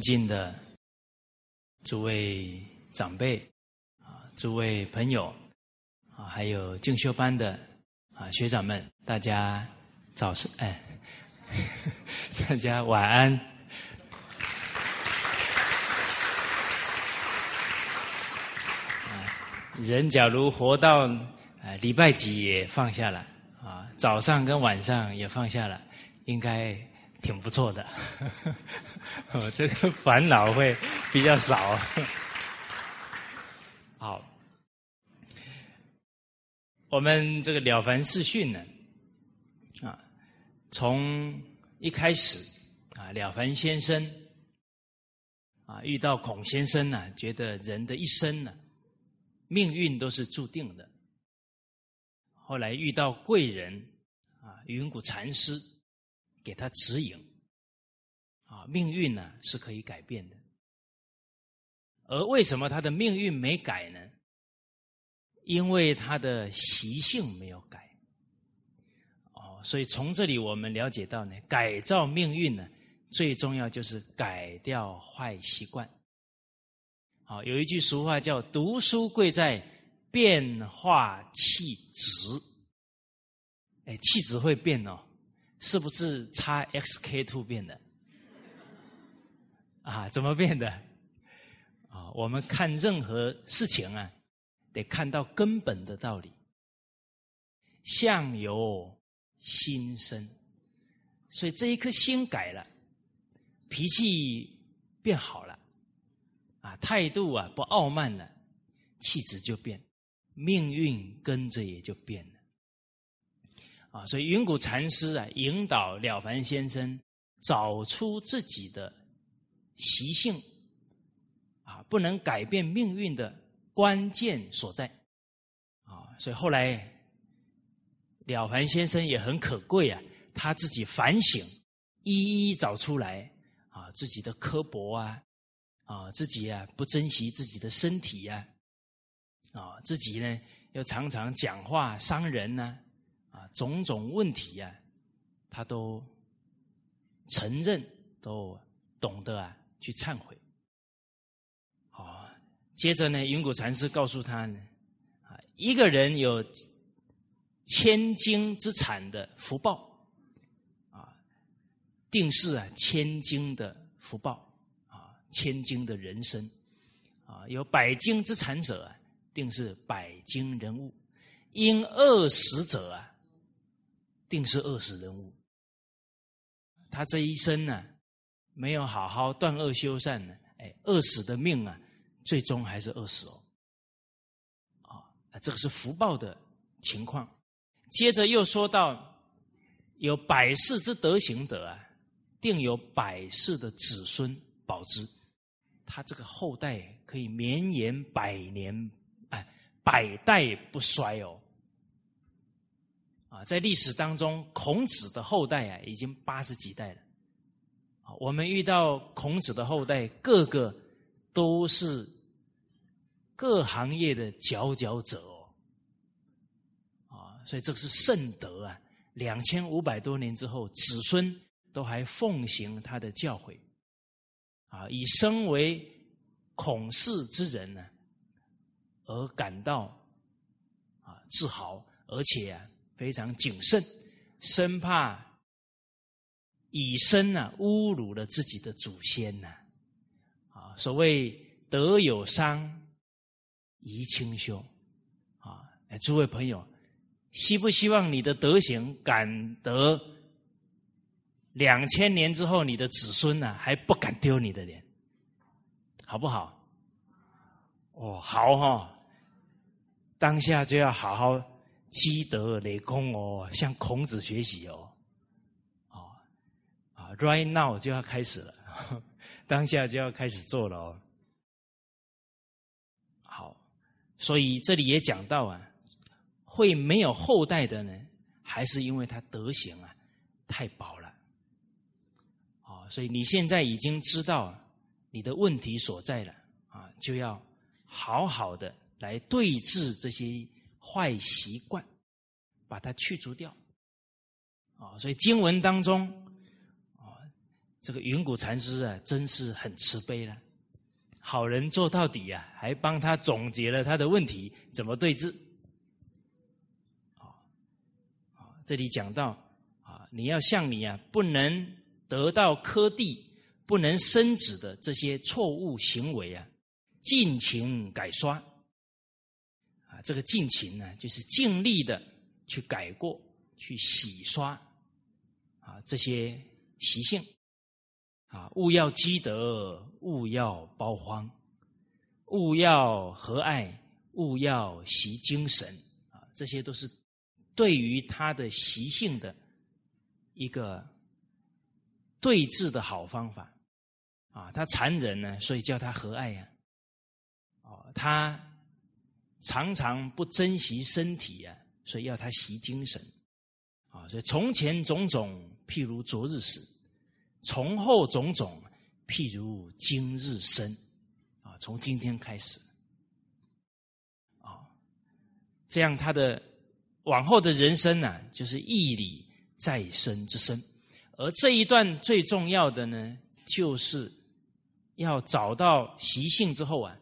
尊敬的诸位长辈啊，诸位朋友啊，还有进修班的啊学长们，大家早上哎，大家晚安。人假如活到啊礼拜几也放下了啊，早上跟晚上也放下了，应该。挺不错的，哦，这个烦恼会比较少。好，我们这个《了凡四训》呢，啊，从一开始啊，了凡先生啊遇到孔先生呢，觉得人的一生呢，命运都是注定的。后来遇到贵人啊，云谷禅师。给他指引，啊，命运呢是可以改变的。而为什么他的命运没改呢？因为他的习性没有改。哦，所以从这里我们了解到呢，改造命运呢，最重要就是改掉坏习惯。好，有一句俗话叫“读书贵在变化气质”，哎，气质会变哦。是不是叉 xk two 变的？啊，怎么变的？啊，我们看任何事情啊，得看到根本的道理。相由心生，所以这一颗心改了，脾气变好了，啊，态度啊不傲慢了，气质就变，命运跟着也就变了。啊，所以云谷禅师啊，引导了凡先生找出自己的习性，啊，不能改变命运的关键所在。啊，所以后来了凡先生也很可贵啊，他自己反省，一一找出来啊，自己的刻薄啊，啊，自己啊不珍惜自己的身体呀，啊，自己呢又常常讲话伤人呢。种种问题呀，他都承认，都懂得啊，去忏悔。好，接着呢，云谷禅师告诉他呢，啊，一个人有千金之产的福报，啊，定是啊千金的福报，啊，千金的人生，啊，有百金之产者啊，定是百金人物，因饿死者啊。定是饿死人物。他这一生呢，没有好好断恶修善呢，哎，饿死的命啊，最终还是饿死哦。啊，这个是福报的情况。接着又说到，有百世之德行者啊，定有百世的子孙保之，他这个后代可以绵延百年，哎，百代不衰哦。啊，在历史当中，孔子的后代啊，已经八十几代了。我们遇到孔子的后代，个个都是各行业的佼佼者哦。啊，所以这是圣德啊！两千五百多年之后，子孙都还奉行他的教诲，啊，以身为孔氏之人呢，而感到啊自豪，而且啊。非常谨慎，生怕以身呢侮辱了自己的祖先呢。啊，所谓德有伤，贻亲羞。啊，诸位朋友，希不希望你的德行敢得两千年之后，你的子孙呢还不敢丢你的脸，好不好？哦，好哈，当下就要好好。积德累功哦，向孔子学习哦，哦，啊，right now 就要开始了，当下就要开始做了哦。好，所以这里也讲到啊，会没有后代的呢，还是因为他德行啊太薄了。哦，所以你现在已经知道你的问题所在了啊，就要好好的来对治这些。坏习惯，把它去除掉，啊，所以经文当中，啊，这个云谷禅师啊，真是很慈悲了，好人做到底呀，还帮他总结了他的问题怎么对治。啊，这里讲到啊，你要像你啊，不能得到科第，不能升职的这些错误行为啊，尽情改刷。这个尽情呢，就是尽力的去改过，去洗刷啊这些习性。啊，勿要积德，勿要包荒，勿要和爱，勿要习精神。啊，这些都是对于他的习性的一个对治的好方法。啊，他残忍呢，所以叫他和爱呀。哦，他常常不珍惜身体呀，所以要他习精神。啊，所以从前种种，譬如昨日死。从后种种，譬如今日生，啊，从今天开始，啊，这样他的往后的人生呢，就是义理再生之生。而这一段最重要的呢，就是要找到习性之后啊，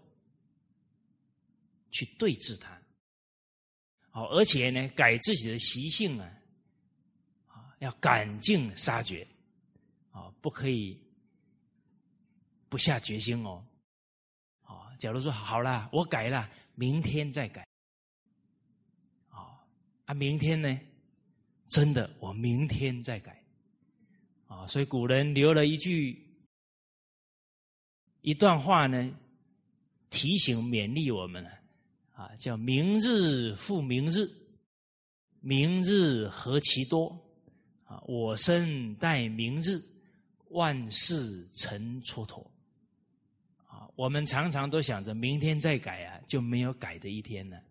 去对治它，好，而且呢，改自己的习性啊，啊，要赶尽杀绝。啊，不可以不下决心哦。啊，假如说好了，我改了，明天再改。啊啊，明天呢？真的，我明天再改。啊，所以古人留了一句一段话呢，提醒勉励我们啊，叫“明日复明日，明日何其多啊！我生待明日。”万事成蹉跎，啊，我们常常都想着明天再改啊，就没有改的一天了，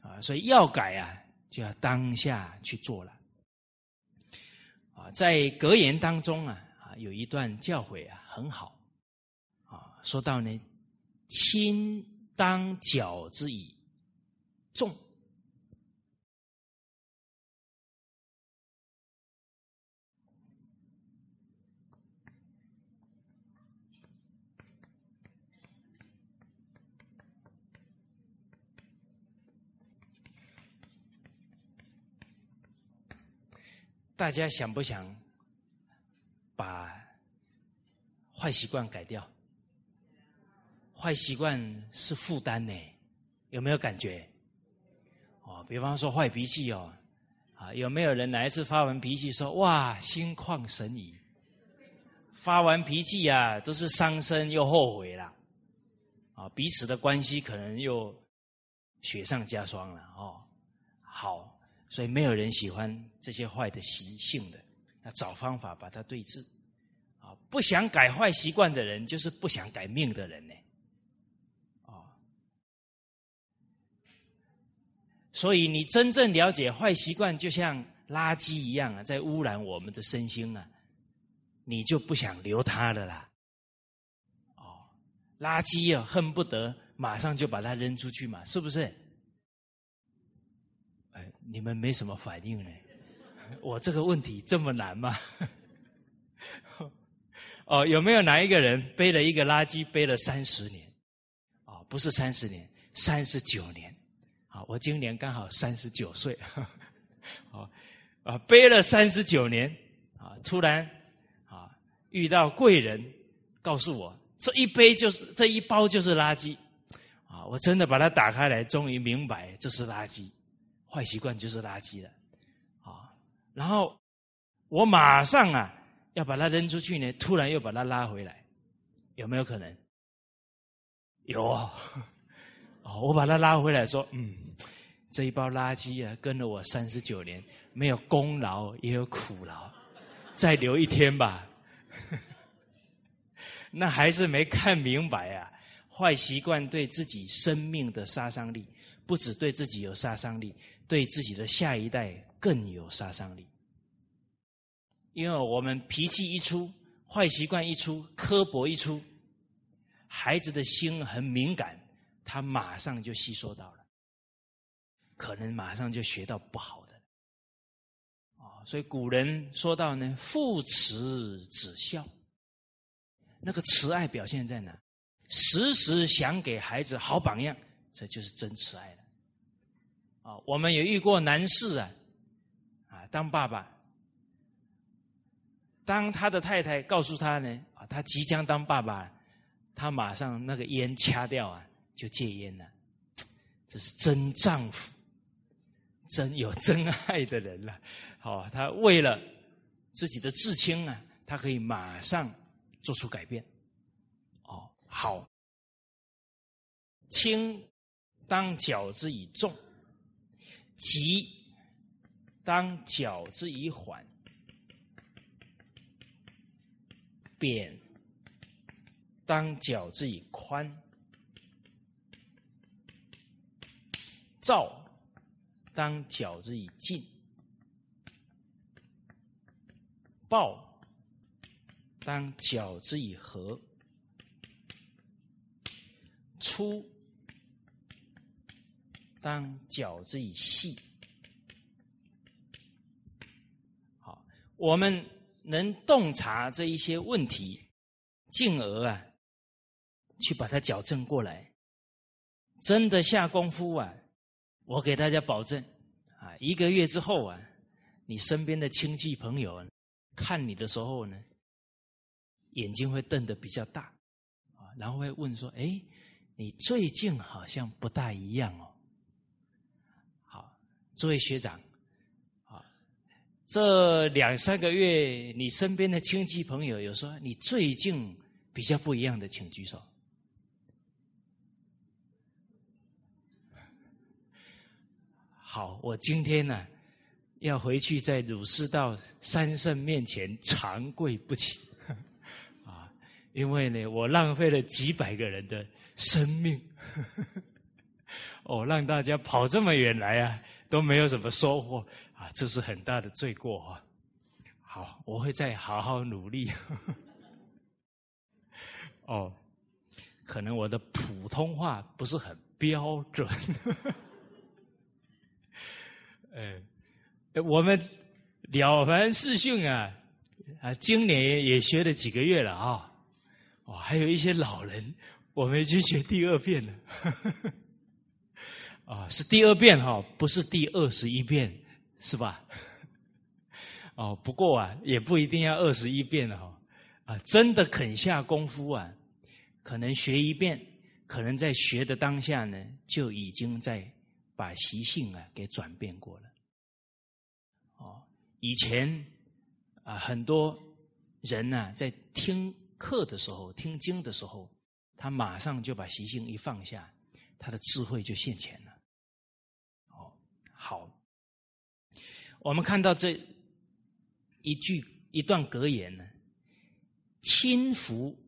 啊，所以要改啊，就要当下去做了，啊，在格言当中啊，啊，有一段教诲啊，很好，啊，说到呢，亲当矫之以重。大家想不想把坏习惯改掉？坏习惯是负担呢，有没有感觉？哦，比方说坏脾气哦，啊，有没有人哪一次发完脾气说哇心旷神怡？发完脾气呀，都是伤身又后悔了，啊，彼此的关系可能又雪上加霜了哦。好。所以没有人喜欢这些坏的习性的，要找方法把它对治。啊，不想改坏习惯的人，就是不想改命的人呢。所以你真正了解坏习惯，就像垃圾一样啊，在污染我们的身心啊，你就不想留它的啦。哦，垃圾啊，恨不得马上就把它扔出去嘛，是不是？哎你们没什么反应呢？我这个问题这么难吗？哦，有没有哪一个人背了一个垃圾背了三十年？哦，不是三十年，三十九年。啊，我今年刚好三十九岁。哦，啊，背了三十九年，啊，突然啊遇到贵人，告诉我这一杯就是这一包就是垃圾。啊，我真的把它打开来，终于明白这是垃圾。坏习惯就是垃圾了，啊！然后我马上啊要把它扔出去呢，突然又把它拉回来，有没有可能？有啊！我把它拉回来，说：“嗯，这一包垃圾啊，跟了我三十九年，没有功劳也有苦劳，再留一天吧。”那还是没看明白啊！坏习惯对自己生命的杀伤力，不止对自己有杀伤力。对自己的下一代更有杀伤力，因为我们脾气一出，坏习惯一出，刻薄一出，孩子的心很敏感，他马上就吸收到了，可能马上就学到不好的，哦，所以古人说到呢，父慈子孝，那个慈爱表现在哪？时时想给孩子好榜样，这就是真慈爱了。啊，我们有遇过男士啊，啊，当爸爸，当他的太太告诉他呢，啊，他即将当爸爸，他马上那个烟掐掉啊，就戒烟了。这是真丈夫，真有真爱的人了。好，他为了自己的至亲啊，他可以马上做出改变。哦，好，轻当矫之以重。急当矫之以缓，扁当矫之以宽，燥当矫之以静，暴当矫之以和，粗。当矫之以细，好，我们能洞察这一些问题，进而啊，去把它矫正过来。真的下功夫啊，我给大家保证啊，一个月之后啊，你身边的亲戚朋友啊看你的时候呢，眼睛会瞪得比较大啊，然后会问说：“哎，你最近好像不大一样哦。”好诸位学长，啊，这两三个月，你身边的亲戚朋友有说你最近比较不一样的，请举手。好，我今天呢要回去在儒释道三圣面前长跪不起，啊，因为呢我浪费了几百个人的生命，哦，让大家跑这么远来啊。都没有什么收获啊，这是很大的罪过啊！好，我会再好好努力。哦，可能我的普通话不是很标准。呃，我们了凡四训啊，啊，今年也学了几个月了啊，哦，还有一些老人，我们已经学第二遍了。啊，是第二遍哈，不是第二十一遍，是吧？哦，不过啊，也不一定要二十一遍了哈。啊，真的肯下功夫啊，可能学一遍，可能在学的当下呢，就已经在把习性啊给转变过了。哦，以前啊，很多人呢，在听课的时候、听经的时候，他马上就把习性一放下，他的智慧就现前了。哦好，我们看到这一句一段格言呢，轻浮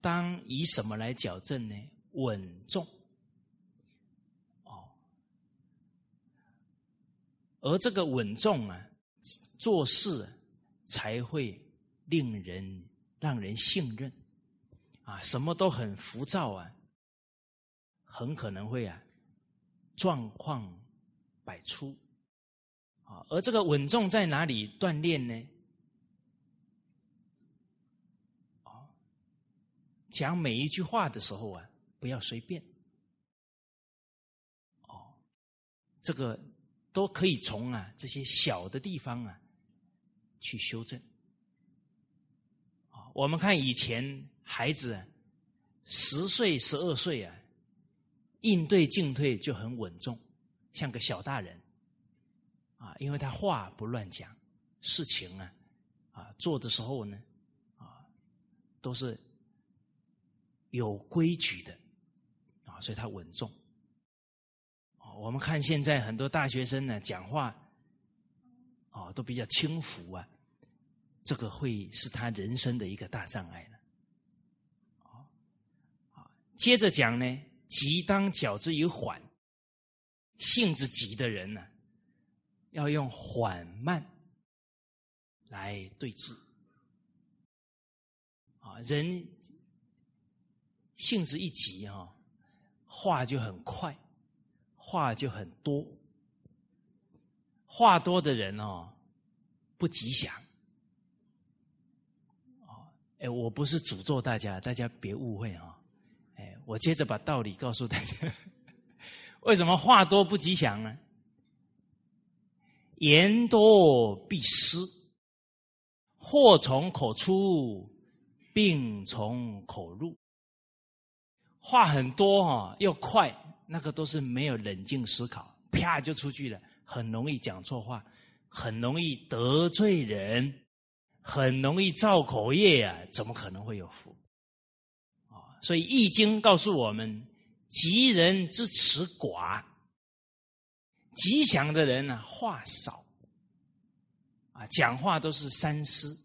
当以什么来矫正呢？稳重，而这个稳重啊，做事才会令人让人信任啊，什么都很浮躁啊，很可能会啊状况。百出，啊，而这个稳重在哪里锻炼呢？讲每一句话的时候啊，不要随便，哦，这个都可以从啊这些小的地方啊去修正。我们看以前孩子十岁、十二岁啊，应对进退就很稳重。像个小大人，啊，因为他话不乱讲，事情啊，啊做的时候呢，啊都是有规矩的，啊，所以他稳重。我们看现在很多大学生呢，讲话，哦，都比较轻浮啊，这个会是他人生的一个大障碍了。啊，接着讲呢，急当矫之以缓。性子急的人呢，要用缓慢来对峙。啊，人性子一急哈，话就很快，话就很多。话多的人哦，不吉祥。哦，哎，我不是诅咒大家，大家别误会啊。哎，我接着把道理告诉大家：为什么话多不吉祥呢？言多必失，祸从口出，病从口入。话很多哈，又快，那个都是没有冷静思考，啪就出去了，很容易讲错话，很容易得罪人，很容易造口业啊！怎么可能会有福？啊，所以《易经》告诉我们：吉人之辞寡，吉祥的人呢，话少，啊，讲话都是三思，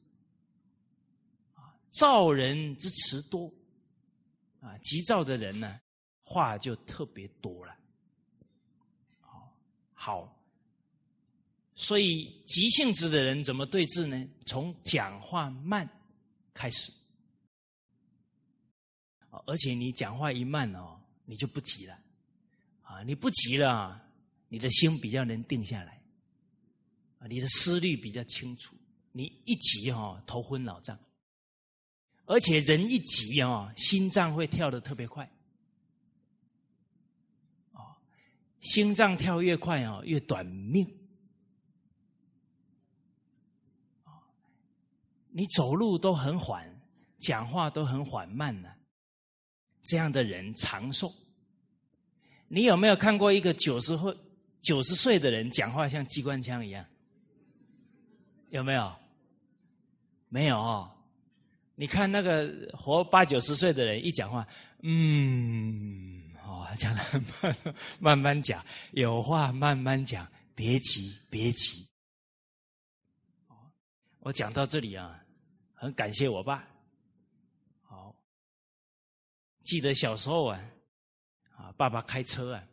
啊，造人之词多。啊，急躁的人呢，话就特别多了。好，好，所以急性子的人怎么对治呢？从讲话慢开始。而且你讲话一慢哦，你就不急了。啊，你不急了，你的心比较能定下来。啊，你的思虑比较清楚。你一急哈，头昏脑胀。而且人一急啊，心脏会跳得特别快，哦，心脏跳越快啊，越短命。你走路都很缓，讲话都很缓慢呢，这样的人长寿。你有没有看过一个九十岁九十岁的人讲话像机关枪一样？有没有？没有哦。你看那个活八九十岁的人一讲话，嗯，讲的慢，慢慢讲，有话慢慢讲，别急，别急。我讲到这里啊，很感谢我爸。好，记得小时候啊，啊，爸爸开车啊，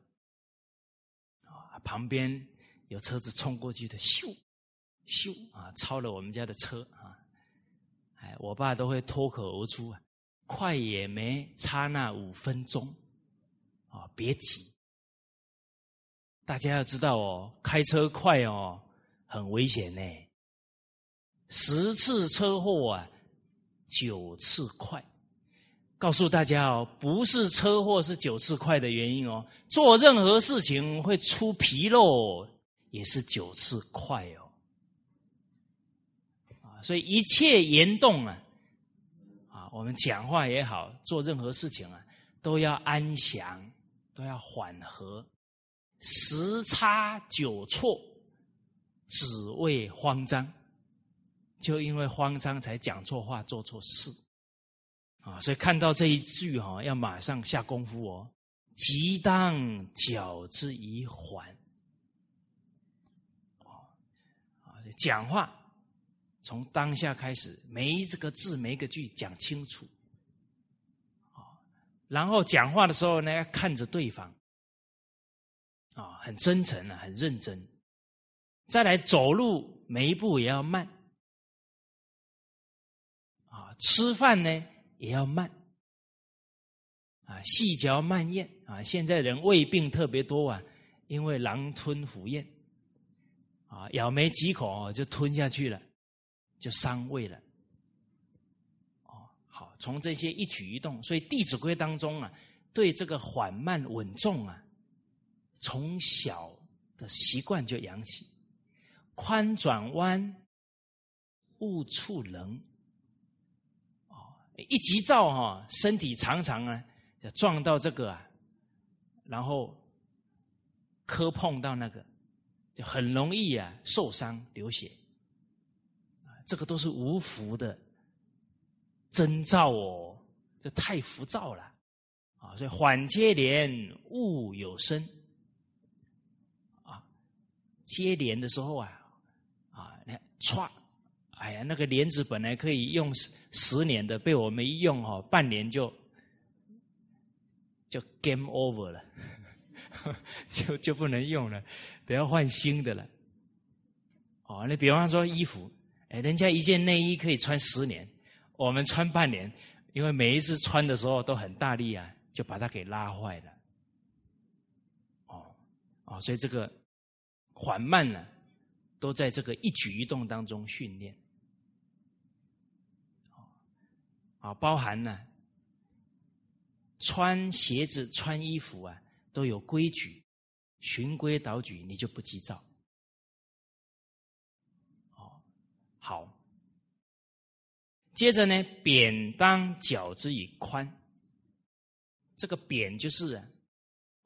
啊，旁边有车子冲过去的，咻，咻啊，超了我们家的车啊。哎我爸都会脱口而出啊，快也没差那五分钟，啊，别急。大家要知道哦，开车快哦，很危险呢。十次车祸啊，九次快。告诉大家哦，不是车祸是九次快的原因哦，做任何事情会出纰漏，也是九次快哦。啊所以一切言动啊，啊，我们讲话也好，做任何事情啊，都要安详，都要缓和，十差九错，只为慌张，就因为慌张才讲错话，做错事，啊，所以看到这一句哈，要马上下功夫哦，即当矫之以缓，啊，讲话。从当下开始，每一个字、每一个句讲清楚，然后讲话的时候呢，要看着对方，啊，很真诚啊，很认真。再来走路，每一步也要慢，啊，吃饭呢也要慢，啊，细嚼慢咽啊。现在人胃病特别多啊，因为狼吞虎咽，啊，咬没几口就吞下去了。就伤胃了，从这些一举一动，所以《弟子规》当中啊，对这个缓慢稳重啊，从小的习惯就养起。宽转弯，勿触棱。哦，一急躁哈，身体常常啊，就撞到这个啊，然后磕碰到那个，就很容易啊受伤流血。这个都是无福的征兆哦，这太浮躁了啊！所以缓接连，勿有声啊。接连的时候啊，啊，你看歘，哎呀，那个帘子本来可以用十十年的，被我们一用哦，半年就就 game over 了，就就不能用了，得要换新的了。哦，你比方说衣服。哎，人家一件内衣可以穿十年，我们穿半年，因为每一次穿的时候都很大力啊，就把它给拉坏了。哦，哦，所以这个缓慢呢，都在这个一举一动当中训练。啊，包含呢，穿鞋子、穿衣服啊，都有规矩，循规蹈矩，你就不急躁。哦，好。接着呢，扁当脚之以宽。这个扁就是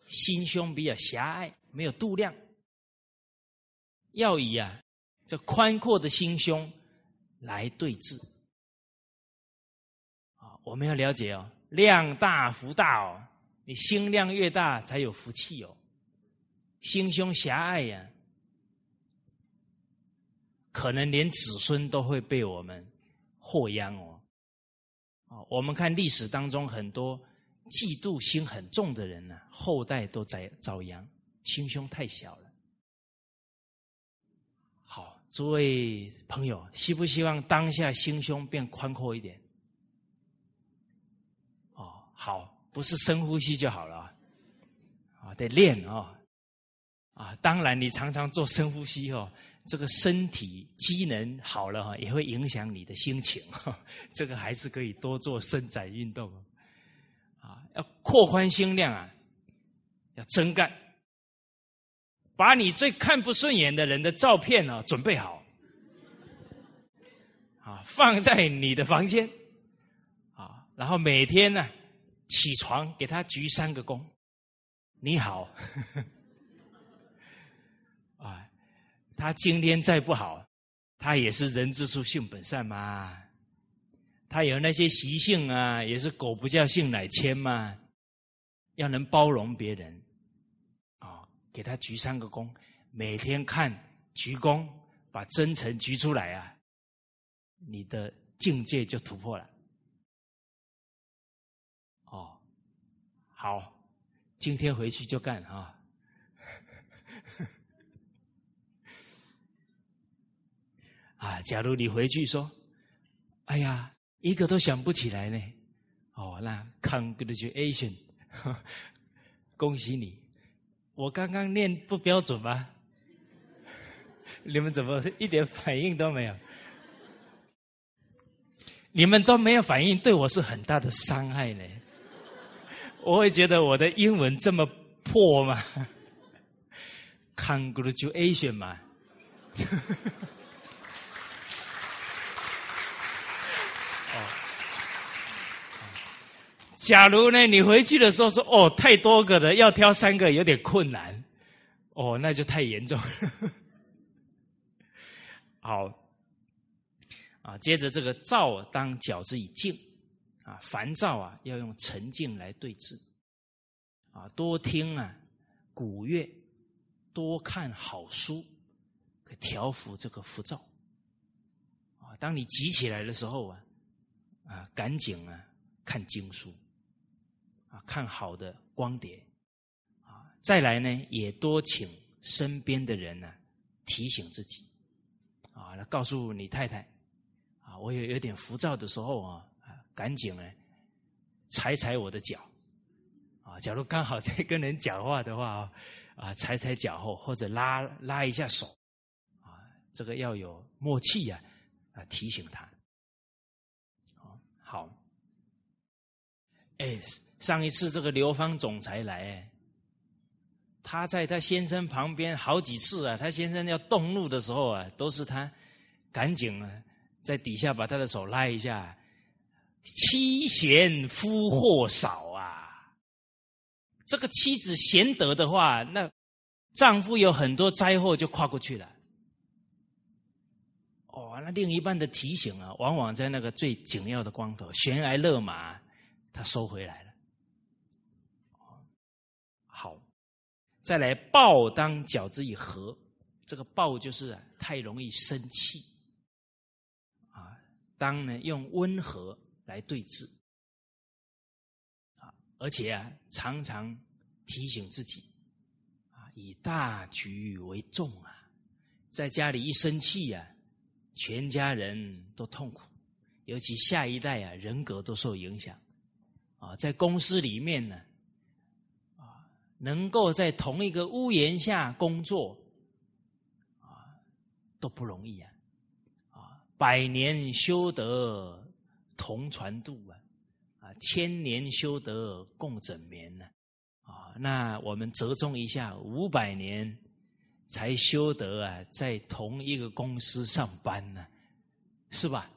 心胸比较狭隘，没有度量，要以啊这宽阔的心胸来对治。啊，我们要了解哦，量大福大哦，你心量越大才有福气哦。心胸狭隘呀，可能连子孙都会被我们。祸殃哦，哦，我们看历史当中很多嫉妒心很重的人呢，后代都在遭殃，心胸太小了。好，诸位朋友，希不希望当下心胸变宽阔一点？哦，好，不是深呼吸就好了啊，得练哦，啊，当然你常常做深呼吸哦。这个身体机能好了哈，也会影响你的心情。这个还是可以多做伸展运动啊，要扩宽心量啊，要真干，把你最看不顺眼的人的照片呢准备好，啊，放在你的房间，啊，然后每天呢起床给他鞠三个躬，你好。他今天再不好，他也是人之初性本善嘛。他有那些习性啊，也是狗不叫性乃迁嘛。要能包容别人，啊，给他鞠三个躬，每天看鞠躬，把真诚鞠出来啊，你的境界就突破了。哦，好，今天回去就干啊。啊，假如你回去说：“哎呀，一个都想不起来呢。”哦，那 congratulation，恭喜你！我刚刚念不标准吗？你们怎么一点反应都没有？你们都没有反应，对我是很大的伤害呢。我会觉得我的英文这么破吗？congratulation 嘛。假如呢，你回去的时候说：“哦，太多个的，要挑三个有点困难。”哦，那就太严重了。好，啊，接着这个躁当矫之以静，啊，烦躁啊要用沉静来对治，啊，多听啊古乐，多看好书，可调服这个浮躁。啊，当你急起来的时候啊，啊，赶紧啊看经书。啊，看好的光碟，啊，再来呢，也多请身边的人呢提醒自己，啊，来告诉你太太，啊，我有有点浮躁的时候啊，啊，赶紧呢踩踩我的脚，啊，假如刚好在跟人讲话的话啊，啊，踩踩脚后或者拉拉一下手，啊，这个要有默契呀，啊，提醒他，好，哎。上一次这个刘芳总裁来，他在他先生旁边好几次啊，他先生要动怒的时候啊，都是他赶紧啊在底下把他的手拉一下。妻贤夫祸少啊，这个妻子贤德的话，那丈夫有很多灾祸就跨过去了。哦，那另一半的提醒啊，往往在那个最紧要的光头，悬崖勒马，他收回来了。再来，暴当矫之以和，这个暴就是太容易生气，啊，当呢用温和来对治，啊，而且啊常常提醒自己，啊，以大局为重啊，在家里一生气啊，全家人都痛苦，尤其下一代啊人格都受影响，啊，在公司里面呢。能够在同一个屋檐下工作，啊，都不容易啊！啊，百年修得同船渡啊，啊，千年修得共枕眠呢，啊，那我们折中一下，五百年才修得啊，在同一个公司上班呢，是吧？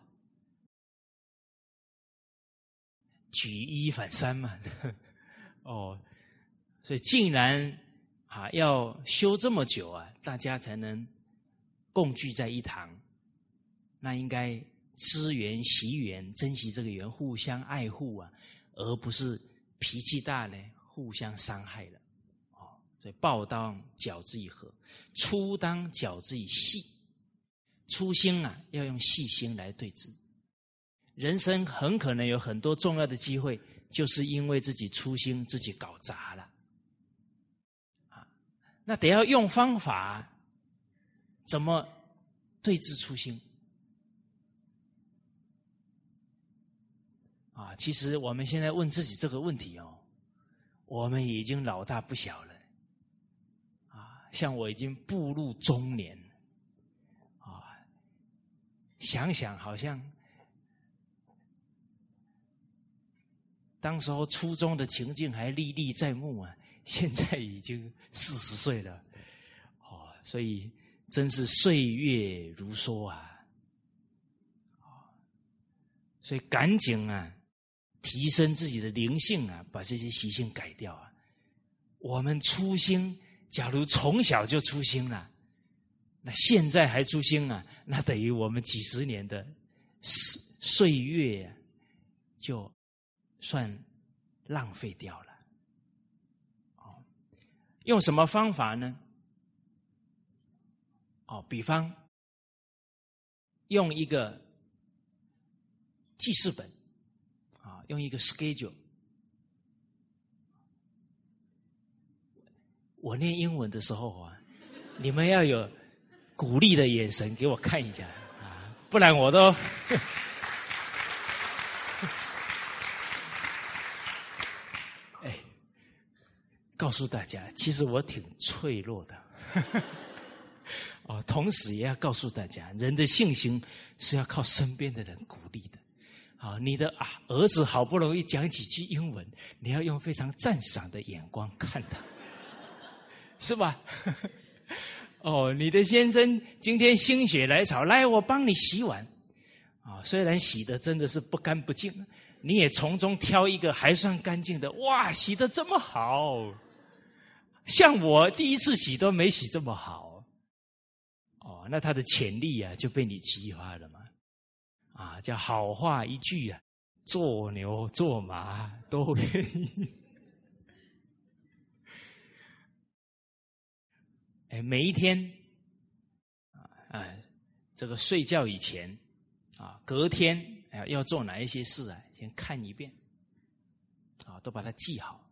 举一反三嘛，哦，所以竟然啊要修这么久啊，大家才能共聚在一堂，那应该知缘惜缘，珍惜这个缘，互相爱护啊，而不是脾气大呢，互相伤害了。哦，所以报当饺之以和，初当饺之以细，初心啊要用细心来对治。人生很可能有很多重要的机会，就是因为自己粗心，自己搞砸了。那得要用方法，怎么对治初心？啊，其实我们现在问自己这个问题哦，我们已经老大不小了。啊，像我已经步入中年，啊，想想好像。当时候初中的情境还历历在目啊，现在已经四十岁了，哦，所以真是岁月如梭啊，所以赶紧啊，提升自己的灵性啊，把这些习性改掉啊。我们初心，假如从小就初心了，那现在还初心啊，那等于我们几十年的岁岁月就。算浪费掉了，用什么方法呢？哦，比方用一个记事本，啊，用一个 schedule。我念英文的时候啊，你们要有鼓励的眼神给我看一下啊，不然我都。告诉大家，其实我挺脆弱的。哦，同时也要告诉大家，人的信心是要靠身边的人鼓励的。啊，你的啊儿子好不容易讲几句英文，你要用非常赞赏的眼光看他，是吧？哦，你的先生今天心血来潮，来我帮你洗碗。啊，虽然洗的真的是不干不净，你也从中挑一个还算干净的。哇，洗的这么好。像我第一次洗都没洗这么好，哦，那他的潜力啊就被你激发了嘛，啊，叫好话一句啊，做牛做马都愿意。哎，每一天啊，这个睡觉以前啊，隔天哎要做哪一些事啊，先看一遍，啊，都把它记好。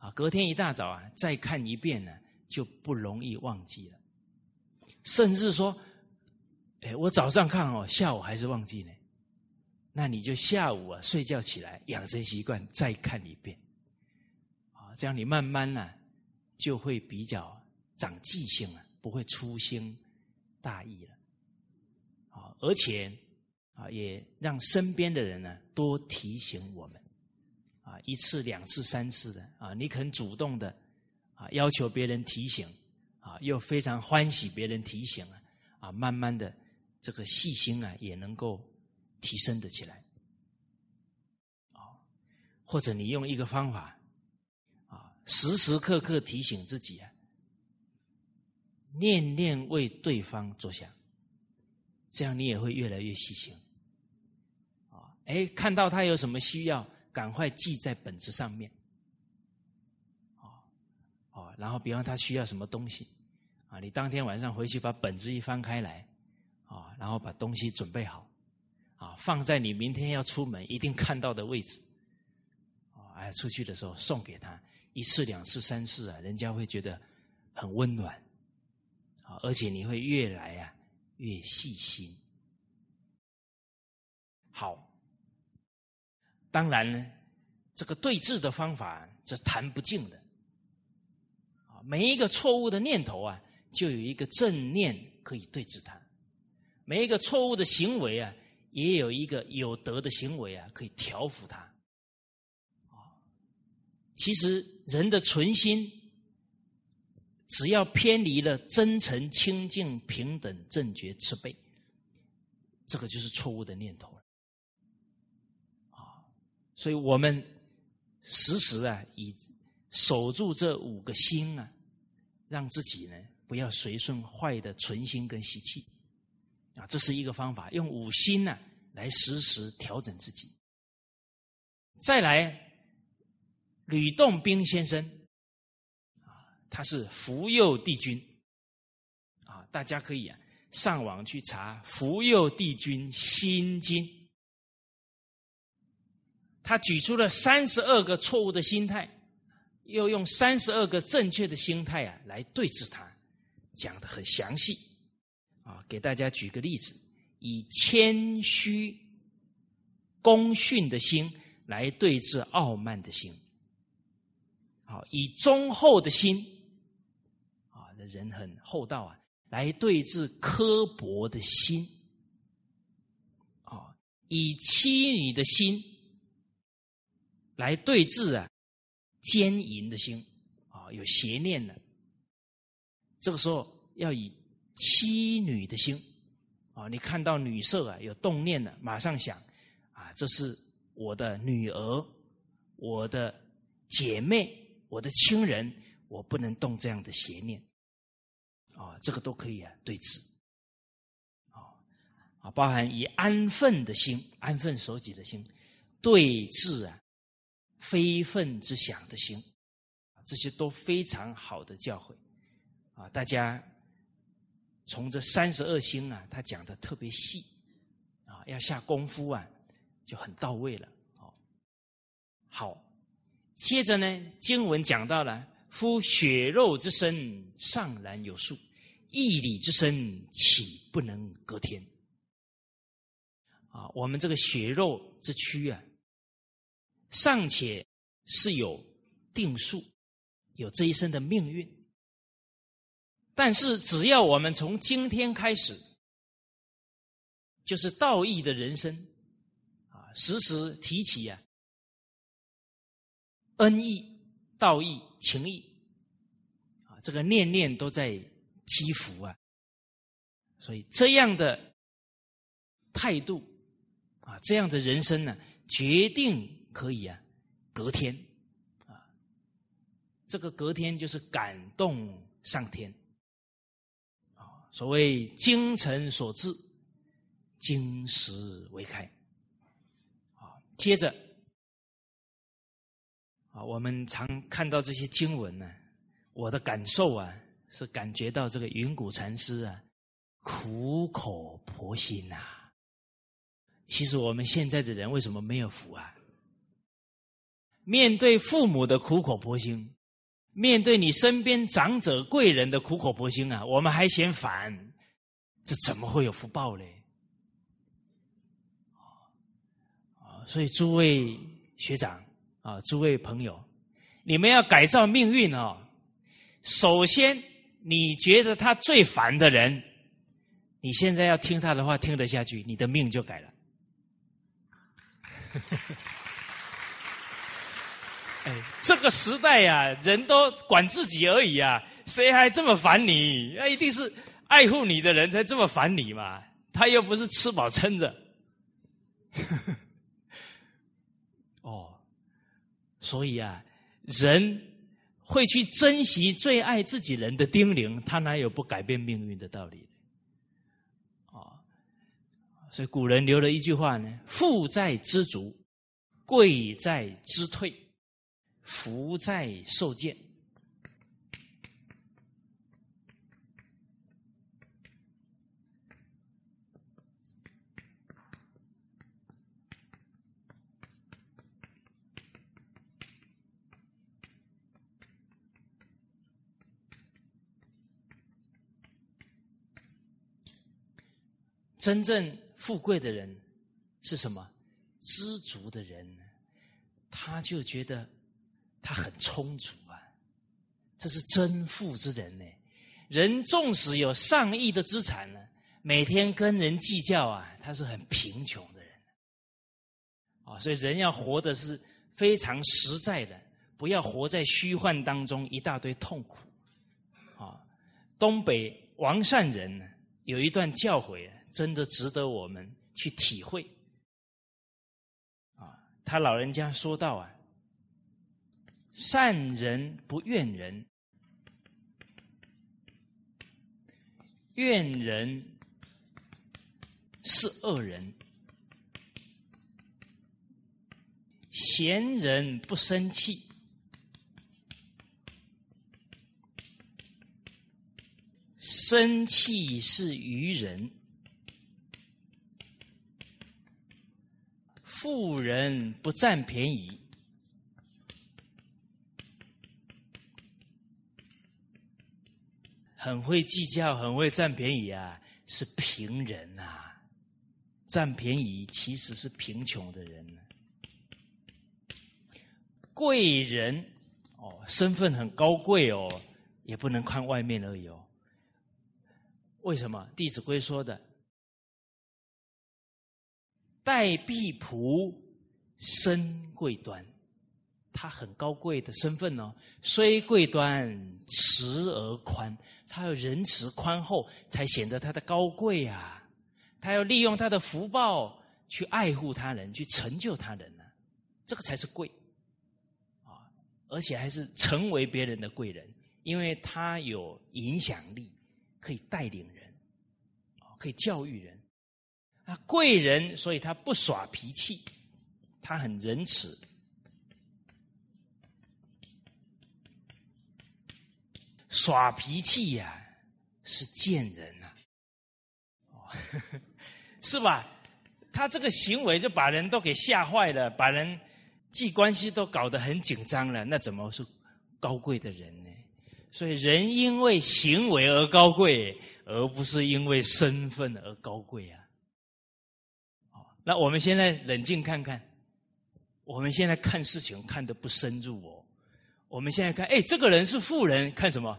啊，隔天一大早啊，再看一遍呢，就不容易忘记了。甚至说，哎，我早上看哦，下午还是忘记呢。那你就下午啊睡觉起来养成习惯，再看一遍。啊，这样你慢慢呢就会比较长记性了，不会粗心大意了。啊，而且啊，也让身边的人呢多提醒我们。一次、两次、三次的啊，你肯主动的啊，要求别人提醒啊，又非常欢喜别人提醒啊，啊，慢慢的这个细心啊，也能够提升的起来。啊，或者你用一个方法啊，时时刻刻提醒自己啊，念念为对方着想，这样你也会越来越细心。啊，哎，看到他有什么需要。赶快记在本子上面，哦哦，然后比方他需要什么东西，啊，你当天晚上回去把本子一翻开来，啊，然后把东西准备好，啊，放在你明天要出门一定看到的位置，啊，哎，出去的时候送给他一次、两次、三次啊，人家会觉得很温暖，啊，而且你会越来啊越细心，好。当然呢，这个对峙的方法是谈不尽的。啊，每一个错误的念头啊，就有一个正念可以对治它。每一个错误的行为啊，也有一个有德的行为啊，可以调伏它。啊其实人的存心，只要偏离了真诚、清净、平等、正觉、慈悲，这个就是错误的念头了。所以我们时时啊，以守住这五个心啊，让自己呢不要随顺坏的存心跟习气。啊，这是一个方法，用五心呢来时时调整自己。再来。吕洞宾先生，啊，他是福佑帝君，啊，大家可以啊上网去查《福佑帝君心经》，他举出了三十二个错误的心态，又用三十二个正确的心态啊来对治他，讲的很详细，啊，给大家举个例子，以谦虚恭训的心来对治傲慢的心。好，以忠厚的心，啊，这人很厚道啊，来对治刻薄的心，啊，以妻女的心来对峙啊奸淫的心，啊，有邪念的，这个时候要以妻女的心，啊，你看到女色啊有动念了，马上想，啊，这是我的女儿，我的姐妹。我的亲人，我不能动这样的邪念，啊，这个都可以啊对峙，啊，包含以安分的心、安分守己的心对峙啊非分之想的心，这些都非常好的教诲，啊，大家从这三十二心啊，他讲的特别细，啊，要下功夫啊，就很到位了，哦，好。接着呢，经文讲到了：夫血肉之身，尚然有数；义理之身，岂不能隔天？啊，我们这个血肉之躯啊，尚且是有定数，有这一生的命运。但是，只要我们从今天开始，就是道义的人生啊，时时提起啊。恩义、道义、情义，啊，这个念念都在积福啊，所以这样的态度啊，这样的人生呢，决定可以啊，隔天啊，这个隔天就是感动上天啊，所谓精诚所至，金石为开啊，接着。啊，我们常看到这些经文呢，我的感受啊，是感觉到这个云谷禅师啊，苦口婆心呐。其实我们现在的人为什么没有福啊？面对父母的苦口婆心，面对你身边长者贵人的苦口婆心啊，我们还嫌烦，这怎么会有福报嘞？啊，所以诸位学长。啊，诸位朋友，你们要改造命运哦。首先，你觉得他最烦的人，你现在要听他的话，听得下去，你的命就改了。哎，这个时代呀，人都管自己而已啊，谁还这么烦你？那一定是爱护你的人才这么烦你嘛。他又不是吃饱撑着。哦所以啊，人会去珍惜最爱自己人的叮咛，他哪有不改变命运的道理？啊，所以古人留了一句话呢：“富在知足，贵在知退，福在受见。”真正富贵的人是什么？知足的人，他就觉得他很充足啊，这是真富之人呢。人纵使有上亿的资产呢，每天跟人计较啊，他是很贫穷的人。啊，所以人要活的是非常实在的，不要活在虚幻当中，一大堆痛苦。啊，东北王善人呢有一段教诲，真的值得我们去体会。啊，他老人家说到啊，善人不怨人。怨人是恶人，贤人不生气，生气是愚人，富人不占便宜。很会计较，很会占便宜啊，是贫人啊！占便宜其实是贫穷的人。贵人哦，身份很高贵哦，也不能看外面而已哦。为什么《弟子规》说的“待婢仆，身贵端”？他很高贵的身份哦，虽贵端，慈而宽。他要仁慈宽厚，才显得他的高贵啊！他要利用他的福报去爱护他人，去成就他人呢，这个才是贵啊！而且还是成为别人的贵人，因为他有影响力，可以带领人，可以教育人。啊，贵人，所以他不耍脾气，他很仁慈。耍脾气呀，是贱人呐，哦，是吧？他这个行为就把人都给吓坏了，把人际关系都搞得很紧张了，那怎么是高贵的人呢？所以人因为行为而高贵，而不是因为身份而高贵啊。好那我们现在冷静看看，我们现在看事情看得不深入哦。我们现在看，哎，这个人是富人，看什么？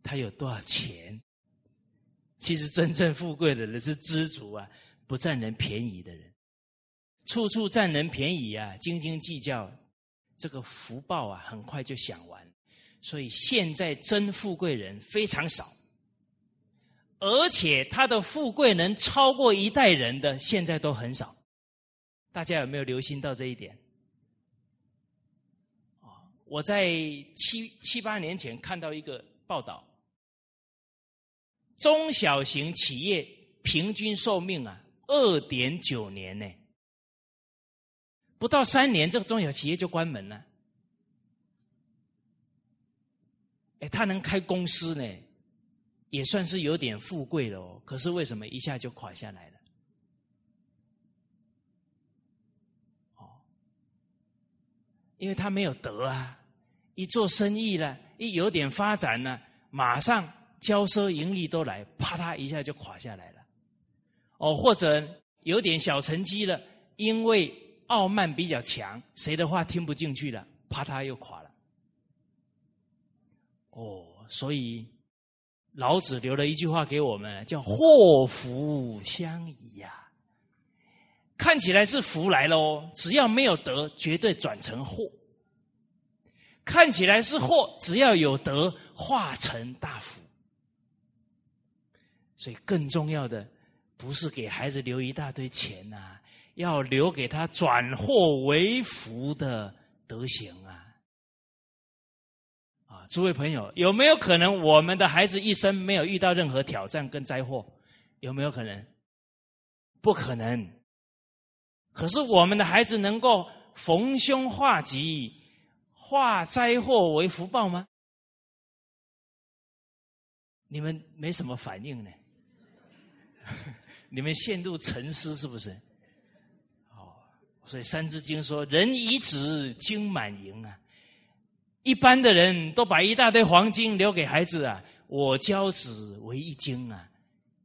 他有多少钱？其实真正富贵的人是知足啊，不占人便宜的人，处处占人便宜啊，斤斤计较，这个福报啊，很快就享完。所以现在真富贵人非常少，而且他的富贵能超过一代人的，现在都很少。大家有没有留心到这一点？我在七七八年前看到一个报道，中小型企业平均寿命啊，二点九年呢，不到三年，这个中小企业就关门了。哎，他能开公司呢，也算是有点富贵了哦。可是为什么一下就垮下来了？哦因为他没有德啊，一做生意了，一有点发展了，马上骄奢淫逸都来，啪嗒一下就垮下来了。哦，或者有点小成绩了，因为傲慢比较强，谁的话听不进去了，啪嗒又垮了。哦，所以老子留了一句话给我们，叫“祸福相依”呀。看起来是福来了哦，只要没有德，绝对转成祸；看起来是祸，只要有德，化成大福。所以更重要的不是给孩子留一大堆钱呐，要留给他转祸为福的德行啊！啊，诸位朋友，有没有可能我们的孩子一生没有遇到任何挑战跟灾祸？有没有可能？不可能。可是我们的孩子能够逢凶化吉、化灾祸为福报吗？你们没什么反应呢？你们陷入沉思是不是？哦，所以《三字经》说：“人遗子，金满盈啊！”一般的人都把一大堆黄金留给孩子啊，我教子为一经啊。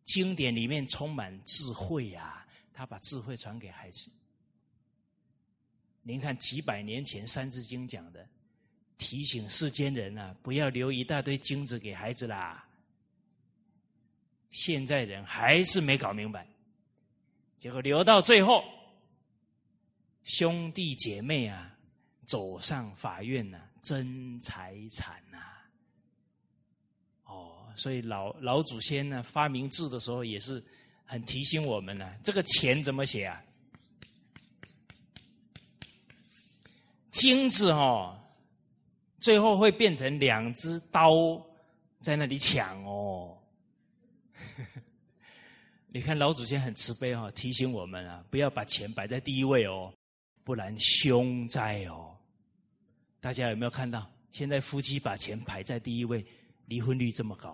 经典里面充满智慧啊，他把智慧传给孩子。您看，几百年前《三字经》讲的，提醒世间人啊，不要留一大堆金子给孩子啦。现在人还是没搞明白，结果留到最后，兄弟姐妹啊，走上法院呐，争财产呐。哦，所以老老祖先呢发明字的时候，也是很提醒我们呢，这个钱怎么写啊？金子哦，最后会变成两只刀在那里抢哦。你看老祖先很慈悲哦，提醒我们啊，不要把钱摆在第一位哦，不然凶灾哦。大家有没有看到？现在夫妻把钱排在第一位，离婚率这么高；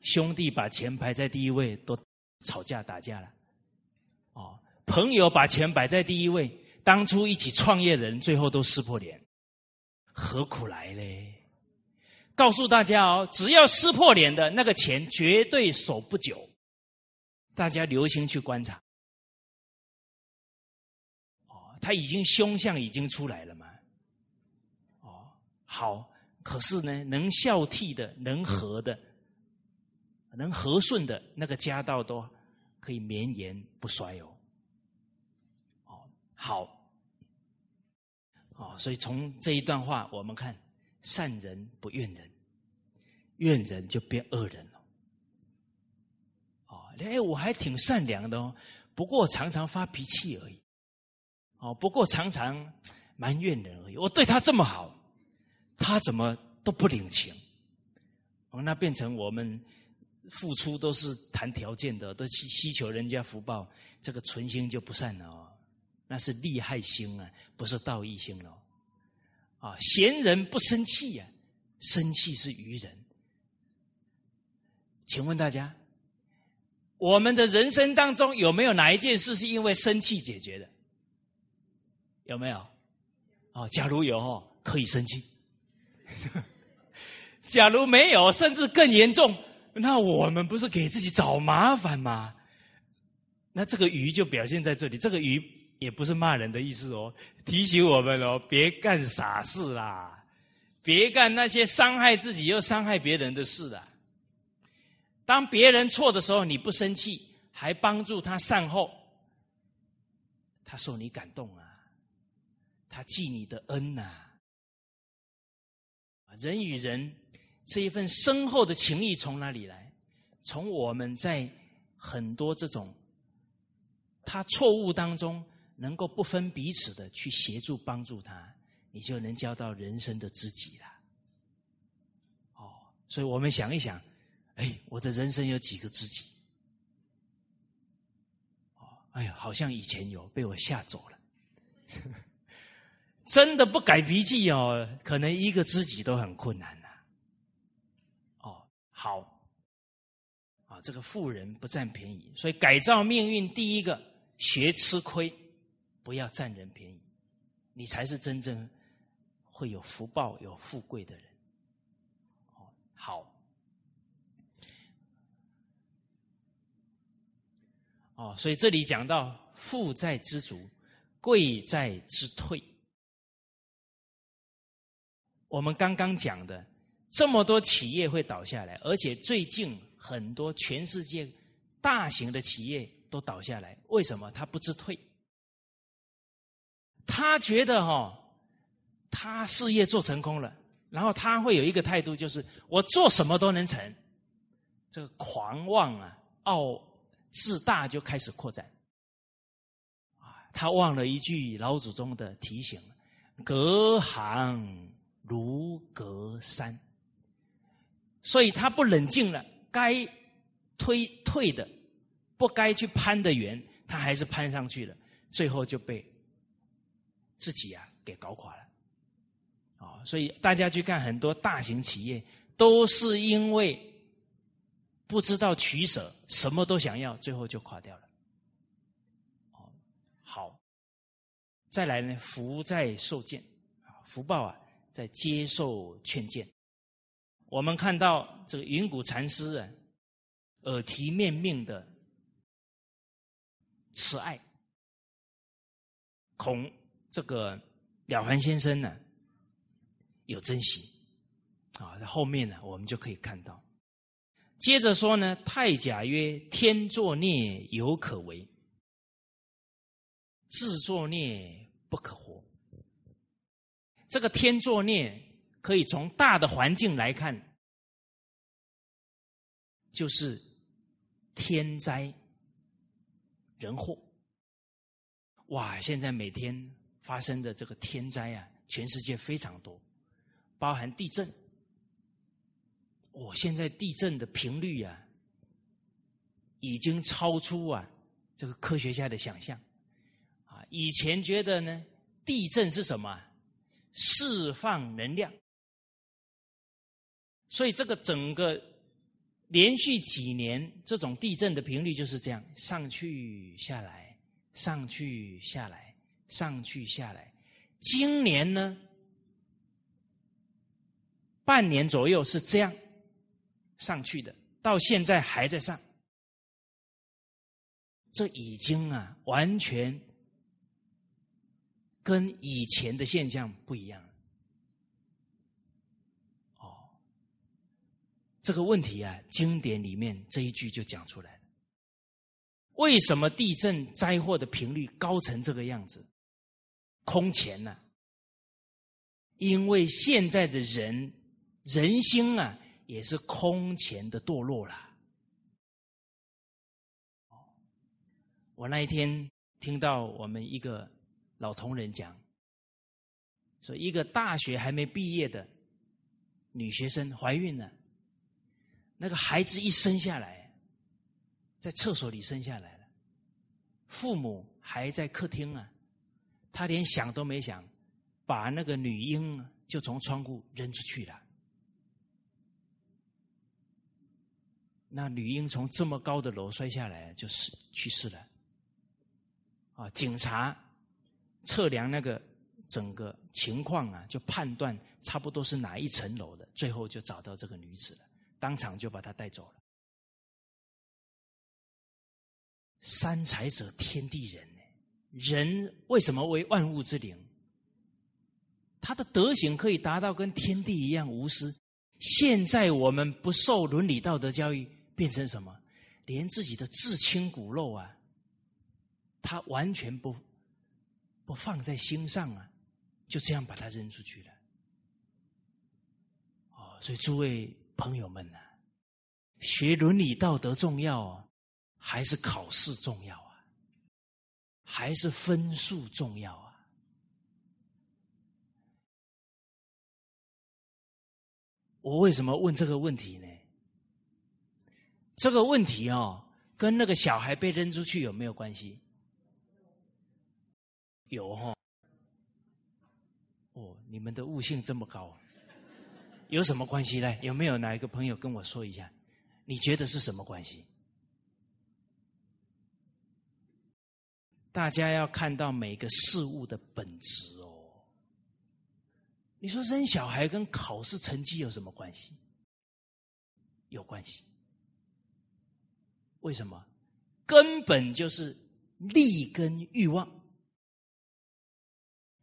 兄弟把钱排在第一位，都吵架打架了。哦，朋友把钱摆在第一位，当初一起创业的人，最后都撕破脸，何苦来嘞？告诉大家哦，只要撕破脸的那个钱，绝对守不久。大家留心去观察，哦，他已经凶相已经出来了嘛，哦，好，可是呢，能孝悌的、能和的、能和顺的那个家道都可以绵延不衰哦，哦，好，哦，所以从这一段话，我们看善人不怨人，怨人就变恶人了。哦。哎，我还挺善良的哦，不过常常发脾气而已。哦，不过常常埋怨人而已。我对他这么好，他怎么都不领情？哦，那变成我们付出都是谈条件的，都去希求人家福报，这个存心就不善了哦。那是利害心啊，不是道义心了。啊，贤人不生气呀，生气是愚人。请问大家？我们的人生当中有没有哪一件事是因为生气解决的？有没有？哦，假如有哦，可以生气；假如没有，甚至更严重，那我们不是给自己找麻烦吗？那这个鱼就表现在这里。这个鱼也不是骂人的意思哦，提醒我们哦，别干傻事啦，别干那些伤害自己又伤害别人的事啦。当别人错的时候，你不生气，还帮助他善后，他受你感动啊，他记你的恩呐。人与人这一份深厚的情谊从哪里来？从我们在很多这种他错误当中，能够不分彼此的去协助帮助他，你就能交到人生的知己了。哦，所以我们想一想。哎，我的人生有几个知己？哦，哎呀，好像以前有被我吓走了。真的不改脾气哦，可能一个知己都很困难呐。哦，好，啊，这个富人不占便宜，所以改造命运第一个学吃亏，不要占人便宜，你才是真正会有福报、有富贵的人。哦，好。哦，所以这里讲到富在知足，贵在知退。我们刚刚讲的这么多企业会倒下来，而且最近很多全世界大型的企业都倒下来，为什么？他不知退，他觉得哈，他事业做成功了，然后他会有一个态度，就是我做什么都能成，这个狂妄啊，傲。自大就开始扩展，啊，他忘了一句老祖宗的提醒：隔行如隔山。所以他不冷静了，该推退的，不该去攀的缘，他还是攀上去了，最后就被自己啊给搞垮了。啊，所以大家去看很多大型企业，都是因为。不知道取舍，什么都想要，最后就垮掉了。好，再来呢？福在受见，福报啊，在接受劝谏。我们看到这个云谷禅师啊，耳提面命的慈爱，孔这个了凡先生呢，有珍惜啊。在后面呢，我们就可以看到。接着说呢，太甲曰：“天作孽犹可为，自作孽不可活。”这个天作孽，可以从大的环境来看，就是天灾人祸。哇！现在每天发生的这个天灾啊，全世界非常多，包含地震。我现在地震的频率啊，已经超出啊这个科学家的想象。啊，以前觉得呢，地震是什么？释放能量。所以这个整个连续几年这种地震的频率就是这样，上去下来。上去下来，上去下来。今年呢，半年左右是这样上去的，到现在还在上。这已经啊，完全跟以前的现象不一样了。哦，这个问题啊，经典里面这一句就讲出来了。为什么地震灾祸的频率高成这个样子？空前呢？因为现在的人人心啊，也是空前的堕落了。我那一天听到我们一个老同仁讲，说一个大学还没毕业的女学生怀孕了，那个孩子一生下来。在厕所里生下来了，父母还在客厅啊，他连想都没想，把那个女婴就从窗户扔出去了。那女婴从这么高的楼摔下来，就是去世了。啊，警察测量那个整个情况啊，就判断差不多是哪一层楼的，最后就找到这个女子了，当场就把她带走了。三才者，天地人？人为什么为万物之灵？他的德行可以达到跟天地一样无私。现在我们不受伦理道德教育，变成什么？连自己的至亲骨肉啊，他完全不不放在心上啊，就这样把他扔出去了。哦，所以诸位朋友们呐，学伦理道德重要。还是考试重要？还是分数重要啊？我为什么问这个问题呢？这个问题哦，跟那个小孩被扔出去有没有关系？有哈。哦，你们的悟性这么高，有什么关系呢？有没有哪一个朋友跟我说一下？你觉得是什么关系？大家要看到每个事物的本质哦。你说生小孩跟考试成绩有什么关系？有关系。为什么？根本就是利跟欲望。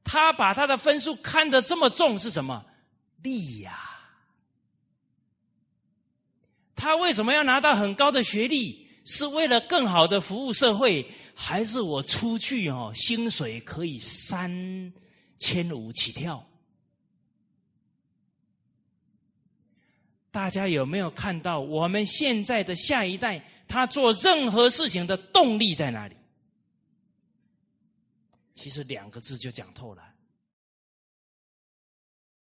他把他的分数看得这么重是什么？利呀。他为什么要拿到很高的学历？是为了更好的服务社会。还是我出去哦，薪水可以三千五起跳。大家有没有看到我们现在的下一代，他做任何事情的动力在哪里？其实两个字就讲透了：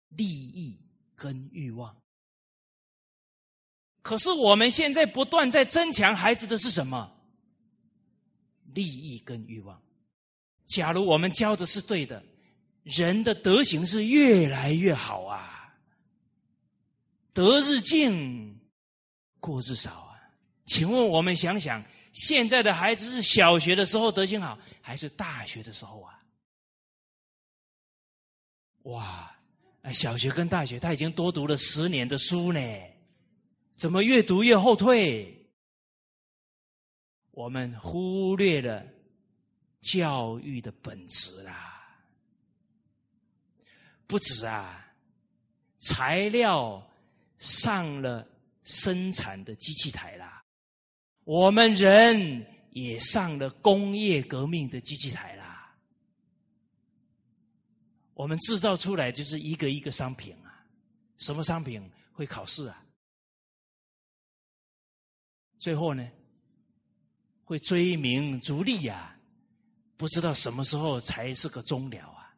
利益跟欲望。可是我们现在不断在增强孩子的是什么？利益跟欲望，假如我们教的是对的，人的德行是越来越好啊，德日进，过日少啊。请问我们想想，现在的孩子是小学的时候德行好，还是大学的时候啊？哇，小学跟大学他已经多读了十年的书呢，怎么越读越后退？我们忽略了教育的本质啦，不止啊，材料上了生产的机器台啦，我们人也上了工业革命的机器台啦。我们制造出来就是一个一个商品啊，什么商品会考试啊？最后呢，会追名逐利呀，不知道什么时候才是个终了啊。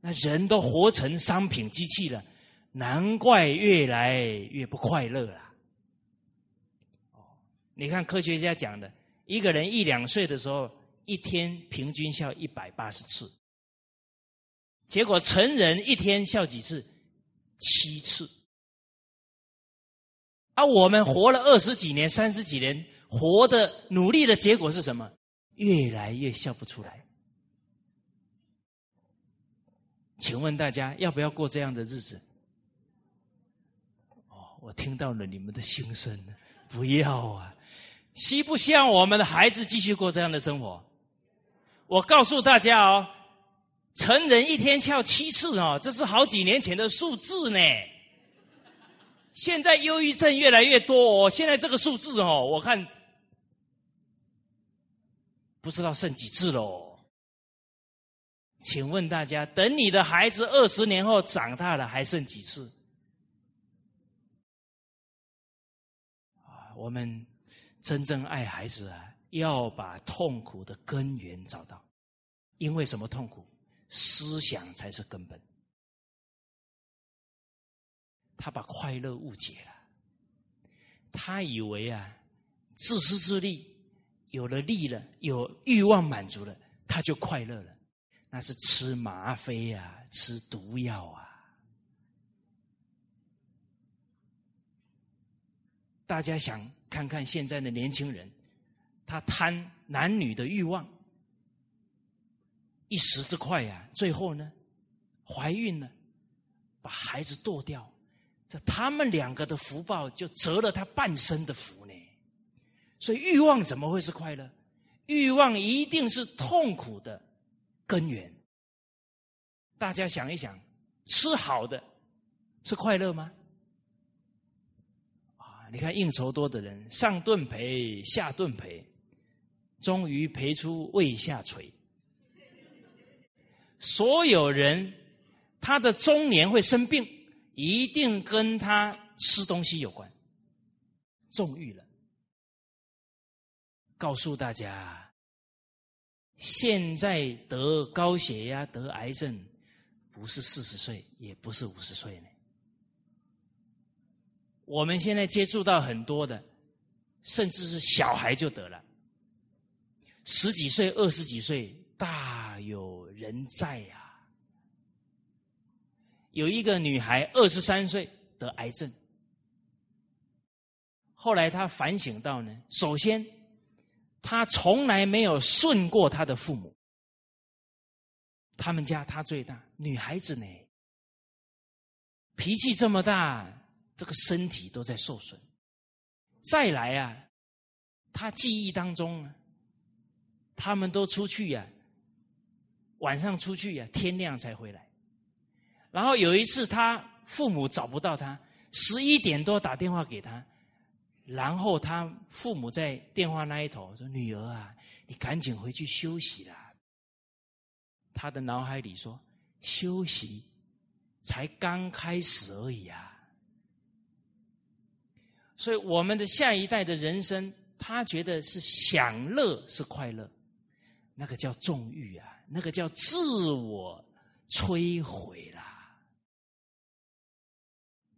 那人都活成商品机器了。难怪越来越不快乐了。哦，你看科学家讲的，一个人一两岁的时候，一天平均笑一百八十次，结果成人一天笑几次？七次。而我们活了二十几年、三十几年，活的努力的结果是什么？越来越笑不出来。请问大家要不要过这样的日子？哦我听到了你们的心声，不要啊！希不希望我们的孩子继续过这样的生活？我告诉大家哦，成人一天翘七次哦，这是好几年前的数字呢。现在忧郁症越来越多，哦，现在这个数字哦，我看不知道剩几次喽。请问大家，等你的孩子二十年后长大了，还剩几次？我们真正爱孩子啊，要把痛苦的根源找到。因为什么痛苦？思想才是根本。他把快乐误解了，他以为啊，自私自利，有了利了，有欲望满足了，他就快乐了。那是吃吗啡啊，吃毒药啊。大家想看看现在的年轻人，他贪男女的欲望，一时之快呀，最后呢，怀孕了，把孩子剁掉，这他们两个的福报就折了他半生的福呢。所以欲望怎么会是快乐？欲望一定是痛苦的根源。大家想一想，吃好的是快乐吗？啊你看应酬多的人，上顿赔，下顿赔，终于赔出胃下垂。所有人他的中年会生病，一定跟他吃东西有关，纵欲了。告诉大家，现在得高血压、得癌症，不是四十岁，也不是五十岁呢。我们现在接触到很多的，甚至是小孩就得了，十几岁、二十几岁大有人在呀。有一个女孩二十三岁得癌症，后来她反省到呢，首先她从来没有顺过她的父母，他们家她最大，女孩子呢，脾气这么大。这个身体都在受损。再来啊，他记忆当中，他们都出去呀，晚上出去呀，天亮才回来。然后有一次，他父母找不到他，十一点多打电话给他，然后他父母在电话那一头说：“女儿啊，你赶紧回去休息啦。”他的脑海里说：“休息才刚开始而已啊。”所以，我们的下一代的人生，他觉得是享乐是快乐，那个叫纵欲啊，那个叫自我摧毁。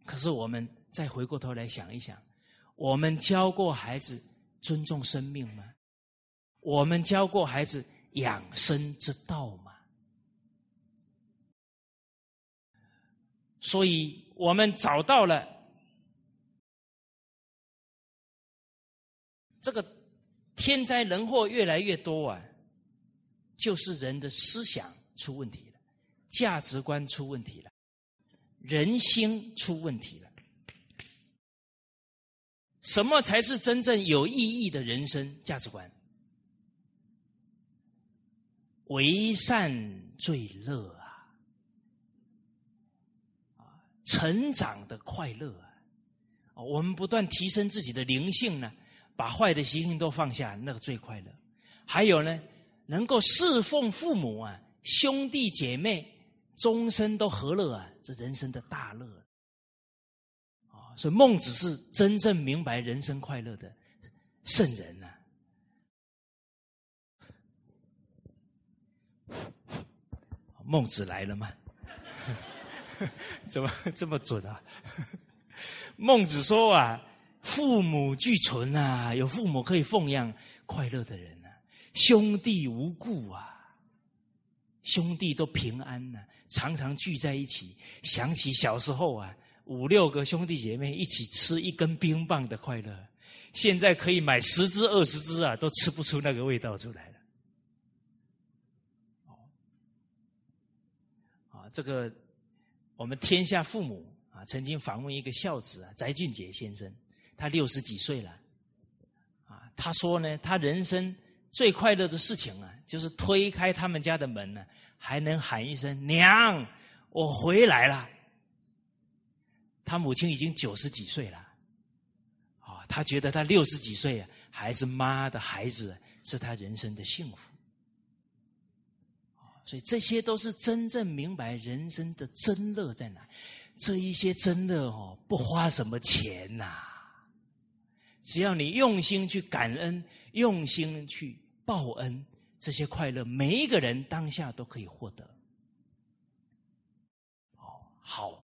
可是，我们再回过头来想一想，我们教过孩子尊重生命吗？我们教过孩子养生之道吗？所以我们找到了。这个天灾人祸越来越多啊，就是人的思想出问题了，价值观出问题了，人心出问题了。什么才是真正有意义的人生价值观？为善最乐啊！啊，成长的快乐啊！我们不断提升自己的灵性呢，把坏的习性都放下，那个最快乐。还有呢，能够侍奉父母啊，兄弟姐妹终身都和乐啊，这人生的大乐啊！所以孟子是真正明白人生快乐的圣人呐。孟子来了吗？怎么这么准啊？孟子说啊，父母俱存啊，有父母可以奉养，快乐的人啊，兄弟无故啊，兄弟都平安呢，常常聚在一起，想起小时候啊，五六个兄弟姐妹一起吃一根冰棒的快乐，现在可以买十只二十只啊，都吃不出那个味道出来了。啊，这个。我们天下父母啊，曾经访问一个孝子啊，翟俊杰先生，他六十几岁了，啊，他说呢，他人生最快乐的事情啊，就是推开他们家的门呢，还能喊一声“娘，我回来了”。他母亲已经九十几岁了，啊，他觉得他六十几岁，还是妈的孩子，是他人生的幸福。所以这些都是真正明白人生的真乐在哪。这一些真乐哦，不花什么钱呐，只要你用心去感恩，用心去报恩，这些快乐每一个人当下都可以获得。哦，好。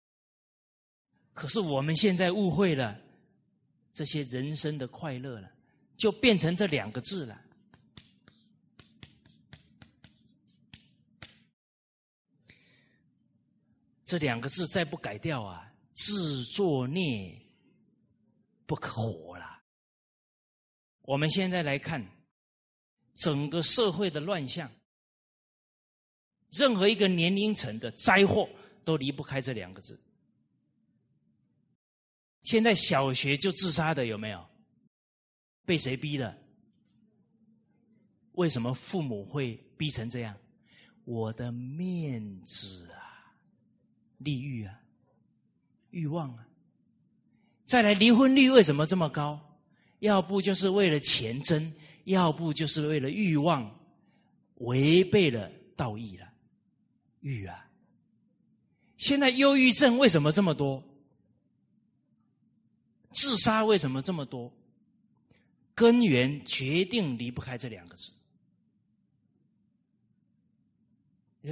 可是我们现在误会了这些人生的快乐了，就变成这两个字了。这两个字再不改掉啊，自作孽不可活了。我们现在来看整个社会的乱象，任何一个年龄层的灾祸都离不开这两个字。现在小学就自杀的有没有？被谁逼的？为什么父母会逼成这样？我的面子啊！利欲啊，欲望啊，再来离婚率为什么这么高？要不就是为了钱争，要不就是为了欲望，违背了道义了。欲啊，现在忧郁症为什么这么多？自杀为什么这么多？根源决定离不开这两个字：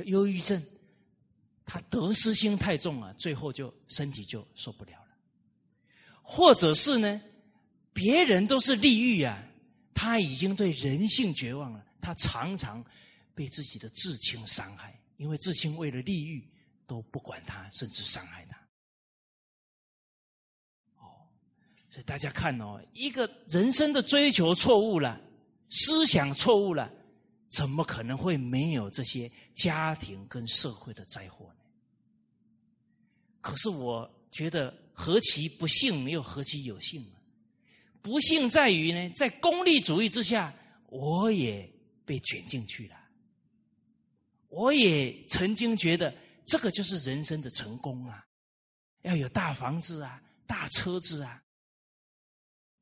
忧郁症。他得失心太重了，最后就身体就受不了了。或者是呢，别人都是利欲啊，他已经对人性绝望了。他常常被自己的至亲伤害，因为至亲为了利欲都不管他，甚至伤害他。哦，所以大家看哦，一个人生的追求错误了，思想错误了，怎么可能会没有这些家庭跟社会的灾祸呢？可是我觉得何其不幸，又何其有幸啊！不幸在于呢，在功利主义之下，我也被卷进去了。我也曾经觉得这个就是人生的成功啊，要有大房子啊，大车子啊，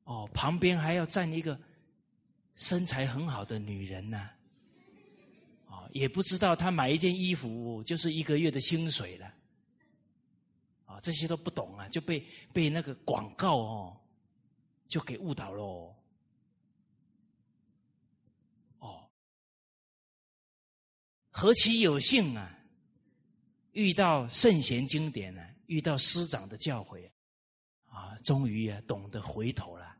哦，旁边还要站一个身材很好的女人呢，哦，也不知道他买一件衣服就是一个月的薪水了。啊，这些都不懂啊，就被被那个广告哦，就给误导喽。哦，何其有幸啊！遇到圣贤经典呢，遇到师长的教诲，啊，终于啊懂得回头了。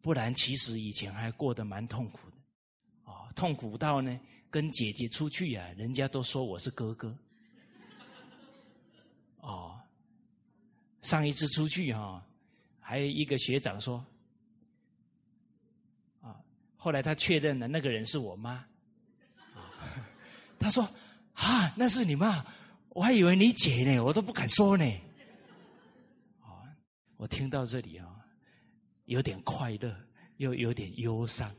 不然，其实以前还过得蛮痛苦的。哦，痛苦到呢，跟姐姐出去啊，人家都说我是哥哥。哦。上一次出去哈，还有一个学长说，后来他确认了那个人是我妈，他说啊，那是你妈，我还以为你姐呢，我都不敢说呢。啊，我听到这里啊，有点快乐，又有点忧伤。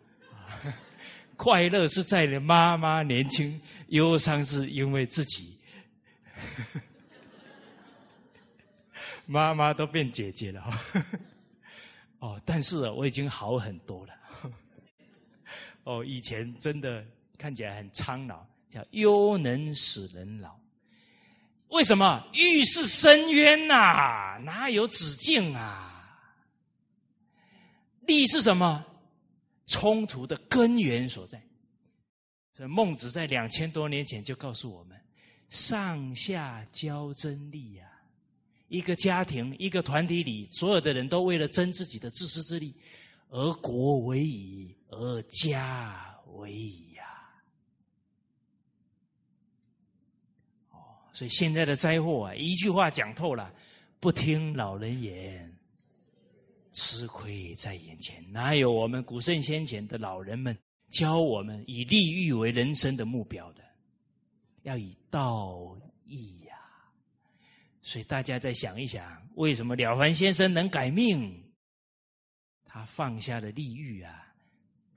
快乐是在妈妈年轻，忧伤是因为自己。妈妈都变姐姐了。哦，但是我已经好很多了。哦，以前真的看起来很苍老，叫忧能使人老。为什么欲是深渊呐？哪有止境啊？利是什么？冲突的根源所在。所以孟子在两千多年前就告诉我们：上下交争利呀！一个家庭、一个团体里，所有的人都为了争自己的自私自利，而国为矣，而家为矣呀！哦，所以现在的灾祸啊，一句话讲透了：不听老人言。吃亏在眼前，哪有我们古圣先贤的老人们教我们以利欲为人生的目标的？要以道义呀！所以大家再想一想，为什么了凡先生能改命？他放下了利欲啊！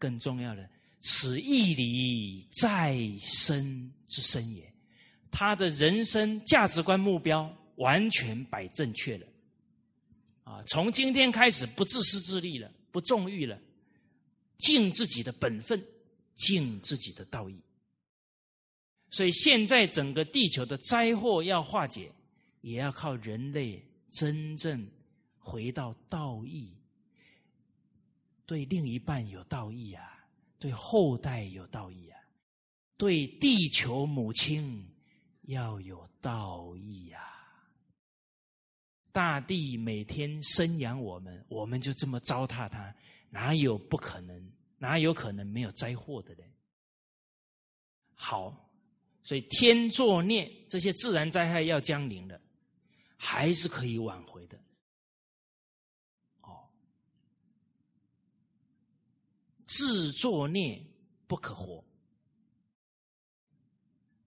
更重要的，此义理在身之身也。他的人生价值观目标完全摆正确了。啊，从今天开始不自私自利了，不纵欲了，尽自己的本分，尽自己的道义。所以现在整个地球的灾祸要化解，也要靠人类真正回到道义，对另一半有道义啊，对后代有道义啊，对地球母亲要有道义啊。大地每天生养我们，我们就这么糟蹋它，哪有不可能？哪有可能没有灾祸的呢？好，所以天作孽，这些自然灾害要降临了，还是可以挽回的。自作孽不可活。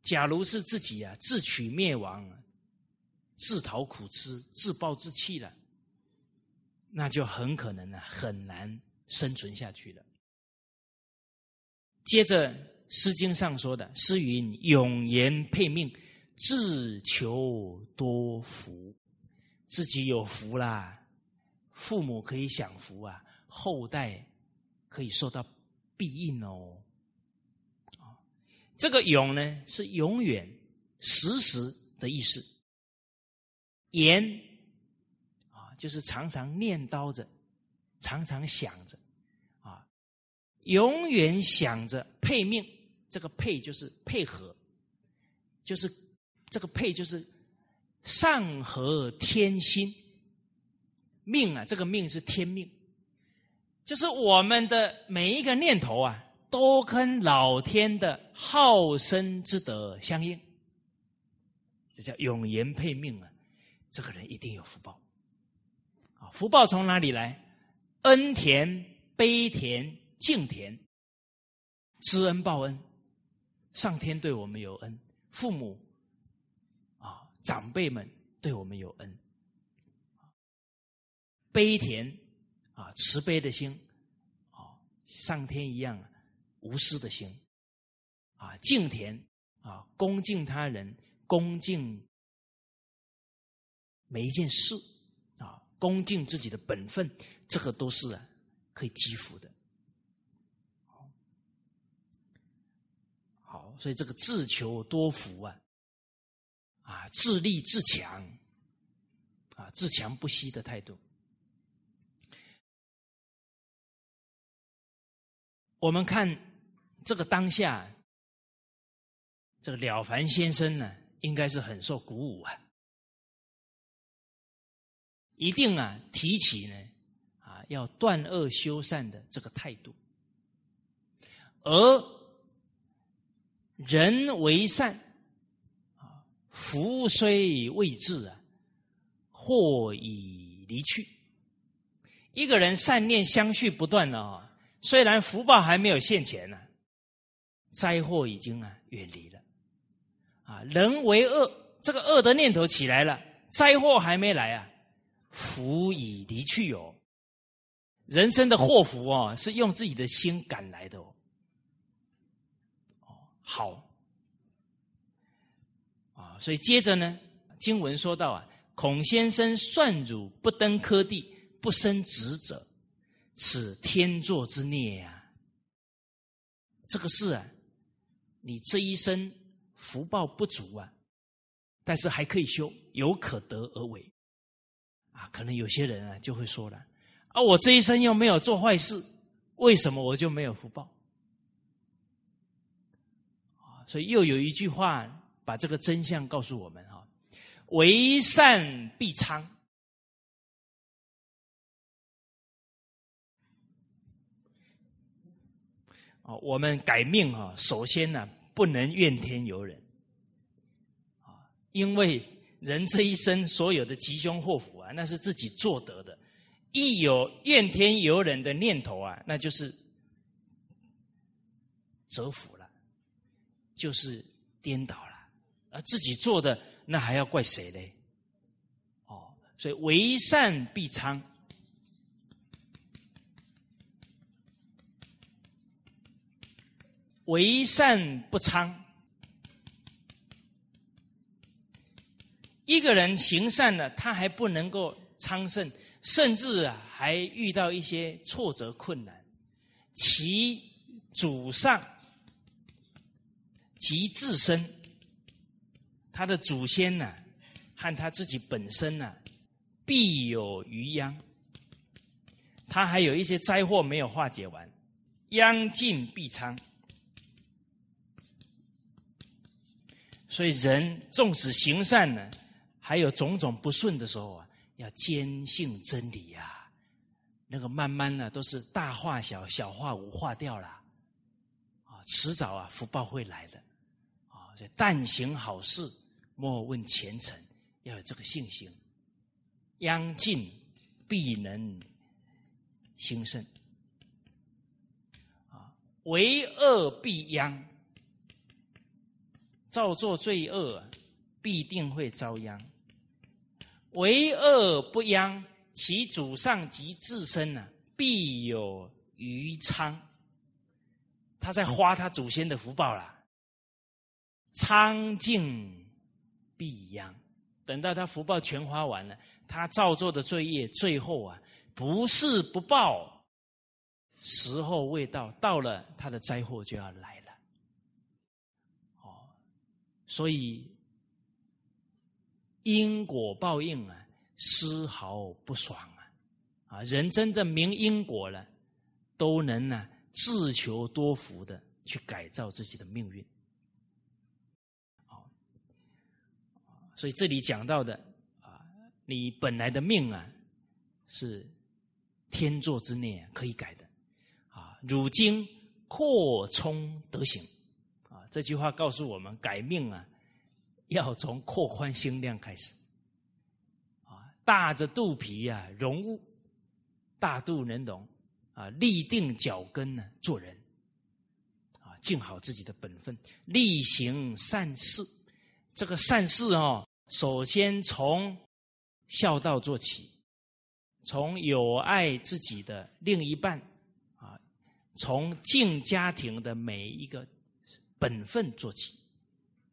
假如是自己啊，自取灭亡。自讨苦吃、自暴自弃了，那就很可能呢，很难生存下去了。接着，《诗经》上说的：“诗云：‘永言配命，自求多福。’自己有福啦，父母可以享福啊，后代可以受到庇应哦。啊，这个‘永’呢，是永远、时时的意思。”言啊，就是常常念叨着，常常想着，啊，永远想着配命。这个配就是配合，就是这个配就是上合天心。命啊，这个命是天命，就是我们的每一个念头啊，都跟老天的好生之德相应。这叫永言配命啊。这个人一定有福报，啊，福报从哪里来？恩田、悲田、敬田，知恩报恩，上天对我们有恩，父母啊长辈们对我们有恩，悲田啊慈悲的心，啊上天一样无私的心，啊敬田啊恭敬他人，恭敬。每一件事啊，恭敬自己的本分，这个都是可以积福的。好，所以这个自求多福啊，啊自立自强，啊自强不息的态度。我们看这个当下，这个了凡先生呢，应该是很受鼓舞啊。一定啊，提起呢，啊，要断恶修善的这个态度，而人为善，啊，福虽未至啊，祸已离去。一个人善念相续不断了，虽然福报还没有现前呢，灾祸已经啊远离了。啊，人为恶，这个恶的念头起来了，灾祸还没来啊。福已离去哦，人生的祸福哦，是用自己的心赶来的哦。哦，好啊，所以接着呢，经文说到啊，孔先生算汝不登科第，不生职者，此天作之孽呀！这个事啊，你这一生福报不足啊，但是还可以修，有可得而为。啊，可能有些人啊就会说了：啊，我这一生又没有做坏事，为什么我就没有福报？啊，所以又有一句话把这个真相告诉我们哈。为善必昌。哦，我们改命啊，首先呢，不能怨天尤人，啊，因为人这一生所有的吉凶祸福啊，那是自己做得的，一有怨天尤人的念头啊，那就是折福了，就是颠倒了，而自己做的。那还要怪谁嘞？哦，所以为善必昌，为善不昌。一个人行善了，他还不能够昌盛，甚至啊，还遇到一些挫折困难，其祖上及自身。他的祖先呢，和他自己本身呢，必有余殃。他还有一些灾祸没有化解完，殃尽必昌。所以人纵使行善呢，还有种种不顺的时候啊，要坚信真理呀。那个慢慢呢，都是大化小，小化无，化掉了。啊，迟早啊，福报会来的。啊，所以但行好事。莫问前程，要有这个信心。殃尽必能兴盛。啊，为恶必殃，造作罪恶，必定会遭殃。为恶不殃，其祖上及自身呢，必有余昌。他在花他祖先的福报啦，昌尽。必殃，等到他福报全花完了，他造作的罪业最后啊，不是不报，时候未到，到了他的灾祸就要来。所以因果报应啊，丝毫不爽啊！啊，人真的明因果了，都能呢自求多福的去改造自己的命运。好所以这里讲到的啊，你本来的命啊，是天作之孽，可以改的啊。如今扩充德行，这句话告诉我们，改命啊，要从扩宽心量开始啊。大着肚皮啊，容物大肚能容啊，立定脚跟呢，做人啊，尽好自己的本分，力行善事。这个善事哦。首先从孝道做起，从有爱自己的另一半啊，从敬家庭的每一个本分做起。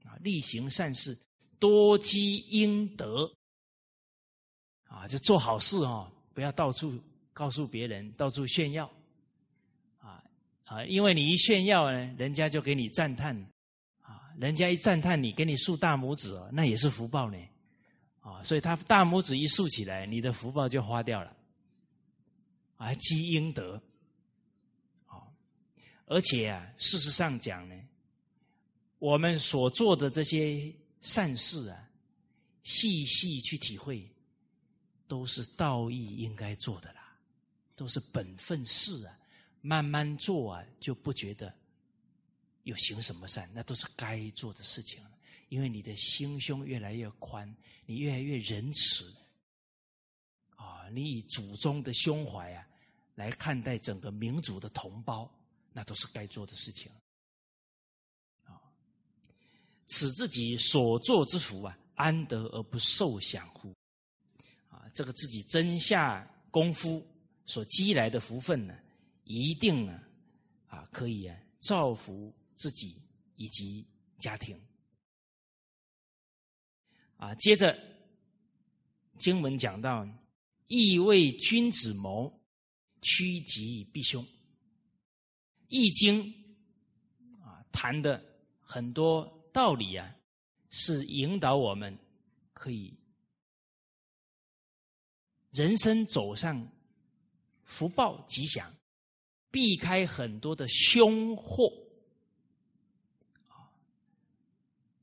啊，力行善事，多积阴德。啊，就做好事哦，不要到处告诉别人，到处炫耀。啊啊，因为你一炫耀呢，人家就给你赞叹。啊人家一赞叹你，给你竖大拇指哦，那也是福报呢，啊，所以他大拇指一竖起来，你的福报就花掉了，啊，积阴德，啊，而且啊，事实上讲呢，我们所做的这些善事啊，细细去体会，都是道义应该做的啦，都是本分事啊，慢慢做啊，就不觉得。有行什么善，那都是该做的事情因为你的心胸越来越宽，你越来越仁慈，啊，你以祖宗的胸怀啊来看待整个民族的同胞，那都是该做的事情。此自己所作之福啊，安得而不受享乎？啊，这个自己真下功夫所积来的福分呢，一定呢，啊，可以啊造福。自己以及家庭啊，接着经文讲到，意为君子谋，趋吉避凶。易经啊，谈的很多道理啊，是引导我们可以人生走上福报吉祥，避开很多的凶祸。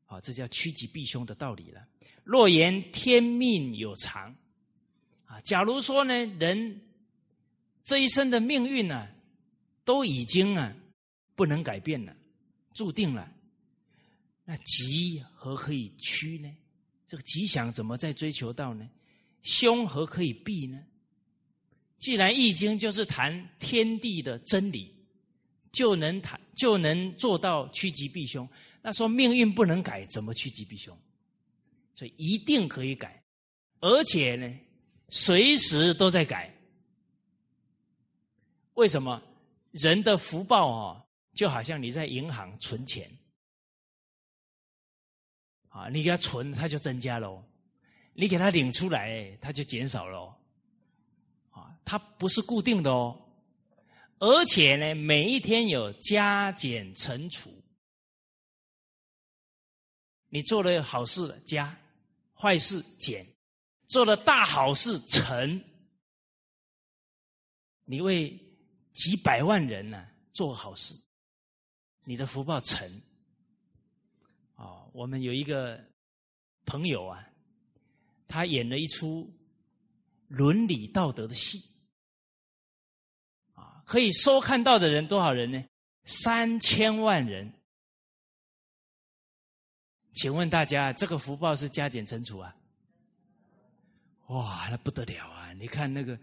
啊，这叫趋吉避凶的道理了。若言天命有常，啊，假如说呢，人这一生的命运呢，都已经啊不能改变了，注定了，那吉何可以趋呢？这个吉祥怎么再追求到呢？凶何可以避呢？既然易经就是谈天地的真理，就能谈就能做到趋吉避凶。那说命运不能改，怎么趋吉避凶？所以一定可以改，而且呢，随时都在改。为什么？人的福报啊，就好像你在银行存钱，啊，你给他存，他就增加喽；你给他领出来，他就减少喽。啊，它不是固定的哦，而且呢，每一天有加减乘除。你做了好事加，坏事减，做了大好事乘。你为几百万人呢做好事，你的福报成。我们有一个朋友啊，他演了一出伦理道德的戏，啊，可以收看到的人多少人呢？三千万人。请问大家，这个福报是加减乘除啊？哇，那不得了啊！你看那个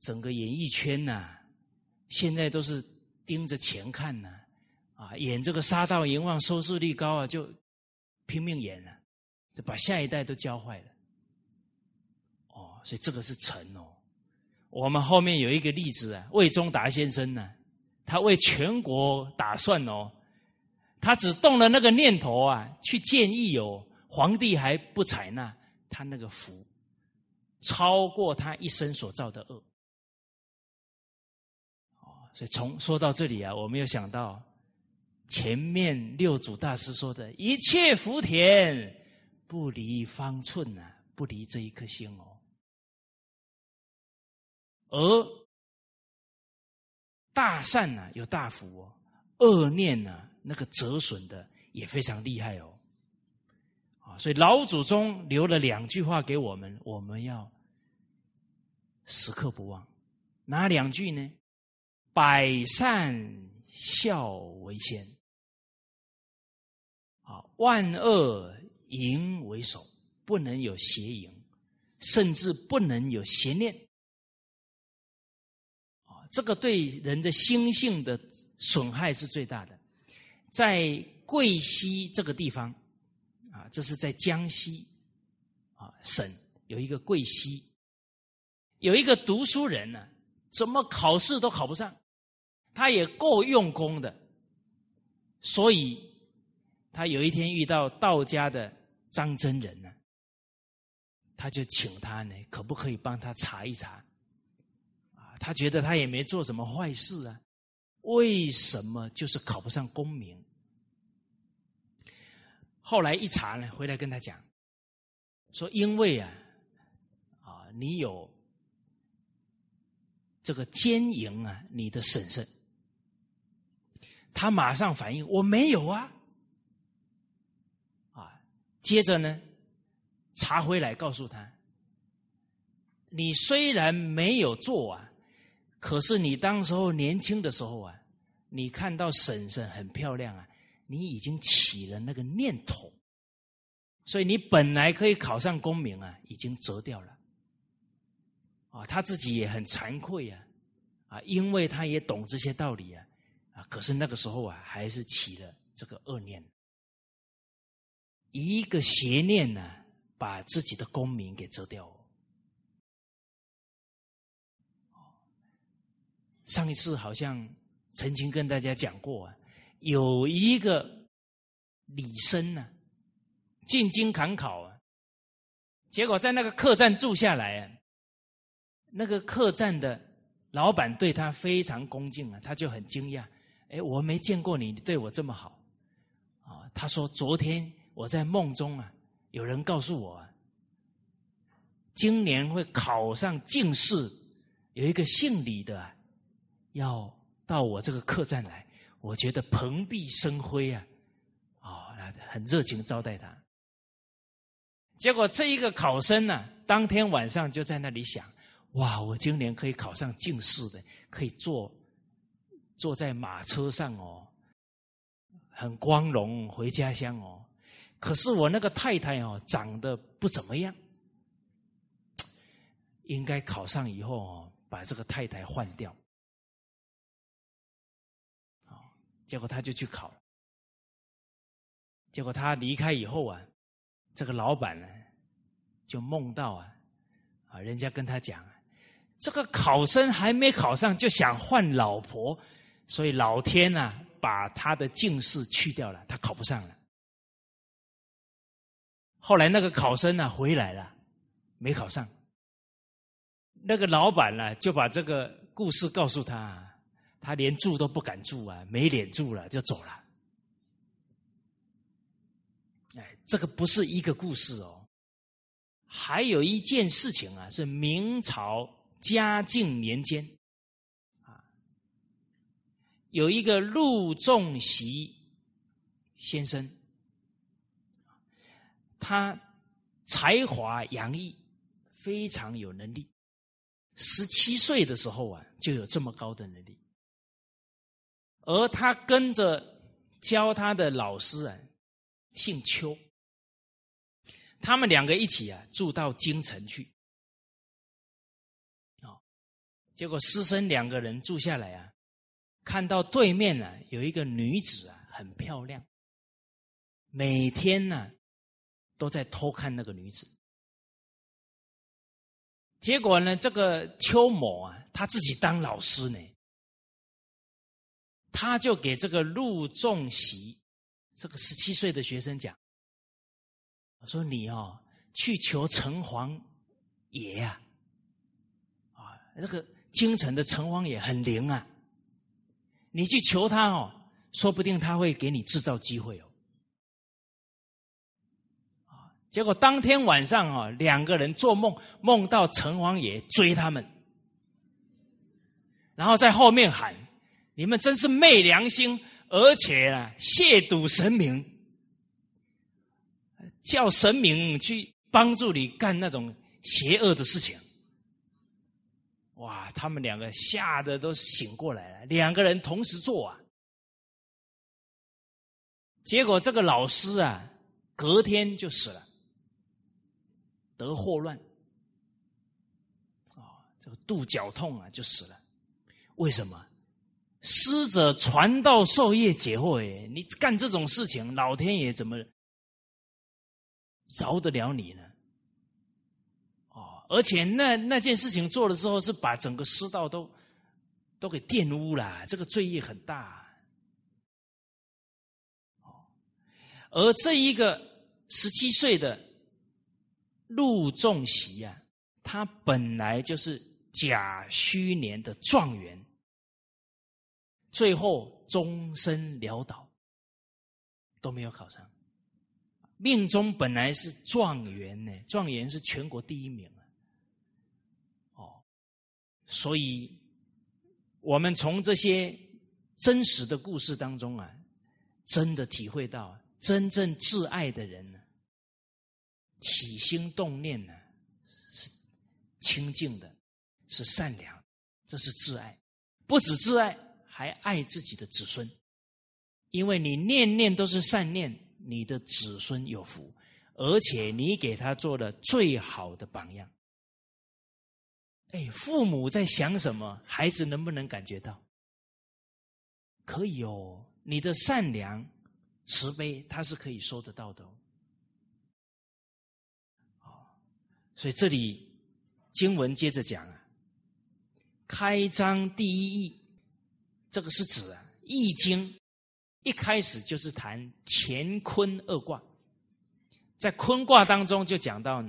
整个演艺圈呐，现在都是盯着钱看呢，啊，演这个杀盗阎王，收视率高啊，就拼命演了，就把下一代都教坏了。哦，所以这个是成哦。我们后面有一个例子啊，魏忠达先生呢，他为全国打算哦。他只动了那个念头啊，去建议哦，皇帝还不采纳，他那个福超过他一生所造的恶。哦，所以从说到这里啊，我没有想到前面六祖大师说的一切福田不离方寸呐，不离这一颗心哦。而大善呢有大福哦，恶念呢。那个折损的也非常厉害哦，啊，所以老祖宗留了两句话给我们，我们要时刻不忘。哪两句呢？百善孝为先，万恶淫为首，不能有邪淫，甚至不能有邪念。啊，这个对人的心性的损害是最大的。在贵溪这个地方，啊，这是在江西啊省有一个贵溪，有一个读书人呢，怎么考试都考不上，他也够用功的，所以他有一天遇到道家的张真人呢，他就请他呢，可不可以帮他查一查？啊，他觉得他也没做什么坏事啊，为什么就是考不上功名？后来一查呢，回来跟他讲，说因为啊，啊你有这个奸淫啊，你的婶婶，他马上反应我没有啊，啊，接着呢查回来告诉他，你虽然没有做啊，可是你当时候年轻的时候啊，你看到婶婶很漂亮啊。你已经起了那个念头，所以你本来可以考上功名啊，已经折掉了。啊，他自己也很惭愧啊，啊，因为他也懂这些道理啊，啊，可是那个时候啊，还是起了这个恶念，一个邪念呢，把自己的功名给折掉。上一次好像曾经跟大家讲过啊。有一个李生呢，进京赶考啊，结果在那个客栈住下来啊，那个客栈的老板对他非常恭敬啊，他就很惊讶，哎，我没见过你，你对我这么好啊。他说昨天我在梦中啊，有人告诉我，啊，今年会考上进士，有一个姓李的要到我这个客栈来，我觉得蓬荜生辉啊，哦，很热情招待他。结果这一个考生呢，当天晚上就在那里想：哇，我今年可以考上进士的，可以坐坐在马车上哦，很光荣回家乡哦。可是我那个太太哦，长得不怎么样，应该考上以后哦，把这个太太换掉。结果他就去考，结果他离开以后啊。这个老板呢，就梦到啊，啊，人家跟他讲，这个考生还没考上就想换老婆，所以老天呐，把他的进士去掉了，他考不上了。后来那个考生呢回来了，没考上。那个老板呢就把这个故事告诉他，他连住都不敢住啊，没脸住了，就走了。哎这个不是一个故事哦，还有一件事情啊，是明朝嘉靖年间，有一个陆仲席先生，他才华洋溢，非常有能力，十七岁的时候啊，就有这么高的能力，而他跟着教他的老师啊，姓邱。他们两个一起啊，住到京城去。哦，结果师生两个人住下来啊，看到对面呢有一个女子啊，很漂亮，每天呢都在偷看那个女子。结果呢，这个邱某啊，他自己当老师呢，他就给这个陆仲喜这个十七岁的学生讲。我说你哦，去求城隍爷呀，啊，那个京城的城隍爷很灵啊，你去求他哦，说不定他会给你制造机会哦。结果当天晚上哦，两个人做梦，梦到城隍爷追他们，然后在后面喊：“你们真是昧良心，而且啊，亵渎神明。”叫神明去帮助你干那种邪恶的事情，哇！他们两个吓得都醒过来了，两个人同时做啊。结果这个老师啊，隔天就死了，得霍乱，啊，这个肚绞痛啊，就死了。为什么？师者传道授业解惑，哎，你干这种事情，老天爷怎么？饶得了你呢？哦，而且那那件事情做了之后，是把整个师道都都给玷污了，这个罪业很大。哦，而这一个十七岁的陆仲喜啊，他本来就是甲戌年的状元，最后终身潦倒，都没有考上。命中本来是状元呢，状元是全国第一名啊。哦，所以我们从这些真实的故事当中啊，真的体会到，真正挚爱的人呢，起心动念呢是清净的，是善良，这是挚爱。不止挚爱，还爱自己的子孙，因为你念念都是善念。你的子孙有福，而且你给他做了最好的榜样。哎，父母在想什么，孩子能不能感觉到？可以哦，你的善良、慈悲，他是可以收得到的哦。所以这里经文接着讲啊，开章第一义，这个是指啊《易经》。一开始就是谈乾坤二卦，在坤卦当中就讲到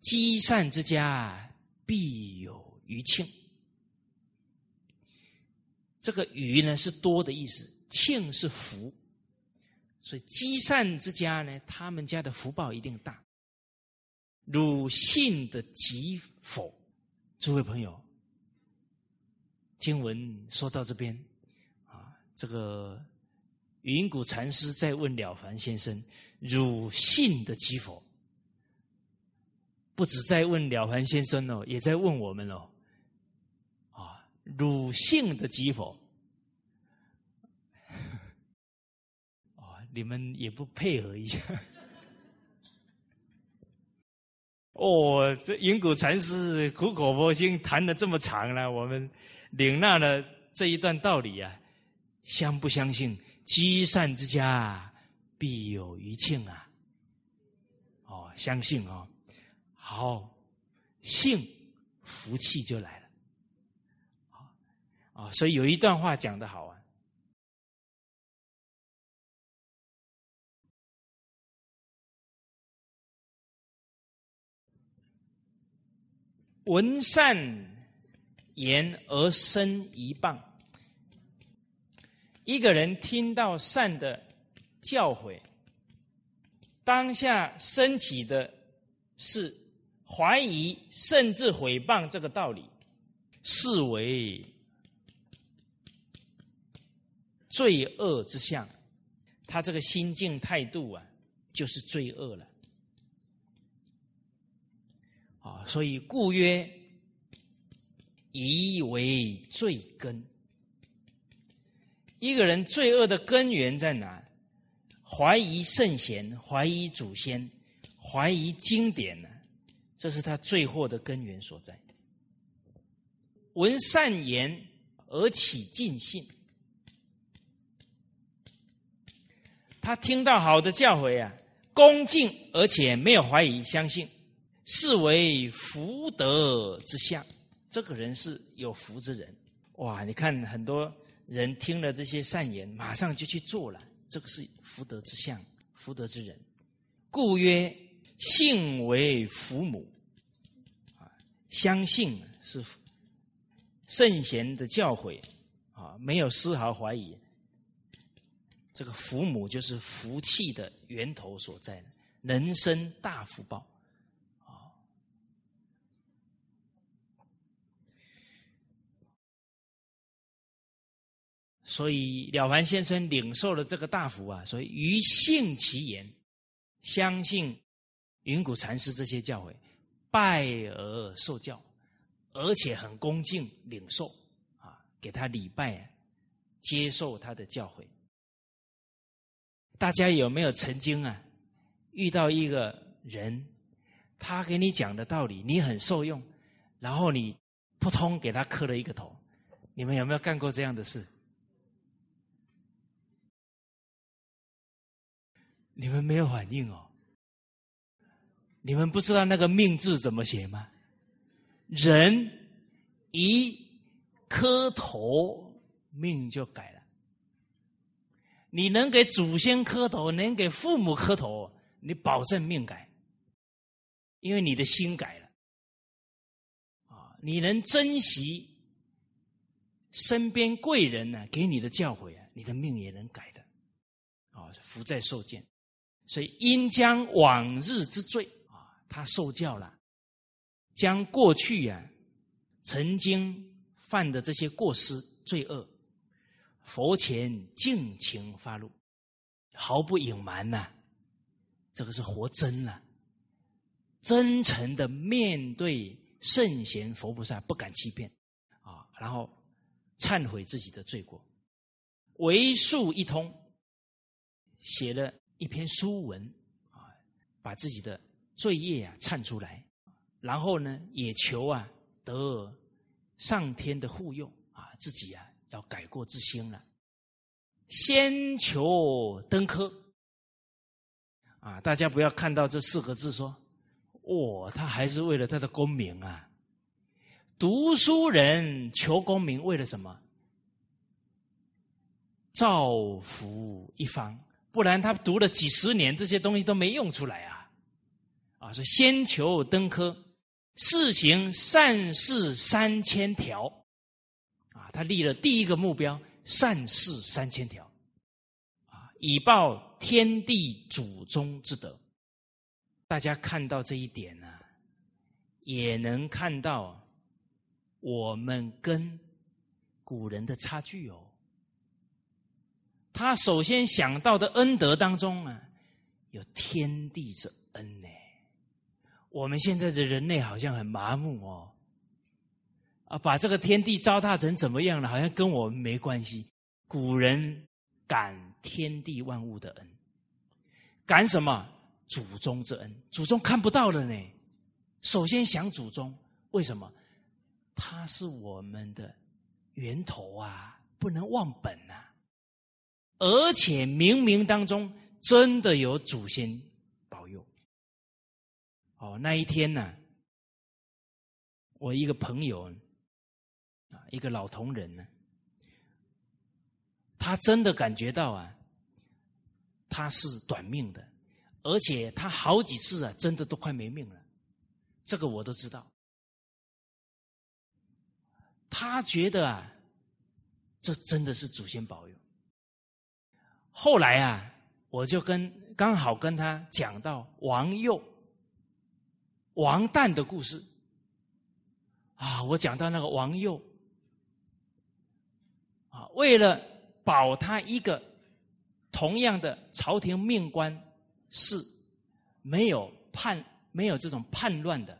积善之家必有余庆。这个余呢是多的意思，庆是福，所以积善之家呢，他们家的福报一定大。汝信的吉否？诸位朋友，经文说到这边啊，这个云谷禅师在问了凡先生：“汝信的吉否？”不止在问了凡先生哦，也在问我们哦。啊汝信的吉否？啊，你们也不配合一下？哦，这云谷禅师苦口婆心谈了这么长了，我们领纳了这一段道理啊，相不相信？积善之家必有余庆啊！哦，相信哦，好，信福气就来了。啊，所以有一段话讲的好啊，“闻善言而生一谤。”一个人听到善的教诲，当下升起的是怀疑，甚至毁谤这个道理，视为。罪恶之相，他这个心境态度啊，就是罪恶了。啊，所以故曰，疑为罪根。一个人罪恶的根源在哪？怀疑圣贤，怀疑祖先，怀疑经典呢？这是他罪祸的根源所在。闻善言而起尽信。他听到好的教诲啊，恭敬而且没有怀疑，相信，是为福德之相。这个人是有福之人。哇！你看很多人听了这些善言，马上就去做了，这个是福德之相，福德之人。故曰：信为福母。啊，相信是圣贤的教诲啊，没有丝毫怀疑。这个福母就是福气的源头所在，人生大福报，啊！所以了凡先生领受了这个大福啊，所以于信其言，相信云谷禅师这些教诲，拜而受教，而且很恭敬领受啊，给他礼拜，接受他的教诲。大家有没有曾经啊遇到一个人，他给你讲的道理你很受用，然后你扑通给他磕了一个头？你们有没有干过这样的事？你们没有反应哦？你们不知道那个命字怎么写吗？人一磕头，命就改了。你能给祖先磕头，能给父母磕头，你保证命改，因为你的心改了。啊，你能珍惜身边贵人呢给你的教诲啊，你的命也能改的。啊，福在受见，所以应将往日之罪啊，他受教了，将过去呀曾经犯的这些过失罪恶。佛前尽情发露，毫不隐瞒呐，这个是活真了，真诚的面对圣贤佛菩萨，不敢欺骗啊，然后忏悔自己的罪过，为数一通，写了一篇书文啊，把自己的罪业啊忏出来，然后呢，也求啊得上天的护佑啊，自己啊。要改过自新了，先求登科啊！大家不要看到这四个字说，哦，他还是为了他的功名啊！读书人求功名为了什么？造福一方，不然他读了几十年，这些东西都没用出来啊！啊，是先求登科，试行善事三千条，啊，他立了第一个目标，善事三千条，啊，以报天地祖宗之德。大家看到这一点呢，也能看到我们跟古人的差距哦。他首先想到的恩德当中啊，有天地之恩呢。我们现在的人类好像很麻木哦，啊，把这个天地糟蹋成怎么样了？好像跟我们没关系。古人感天地万物的恩，感什么？祖宗之恩。祖宗看不到了呢，首先想祖宗，为什么？他是我们的源头啊，不能忘本呐。而且冥冥当中真的有祖先保佑。哦，那一天呢，我一个朋友啊，一个老同仁呢，他真的感觉到啊，他是短命的，而且他好几次啊，真的都快没命了。这个我都知道。他觉得啊，这真的是祖先保佑。后来啊，我就跟刚好跟他讲到王佑、王旦的故事啊，我讲到那个王佑啊，为了保他一个同样的朝廷命官，是没有叛、没有这种叛乱的，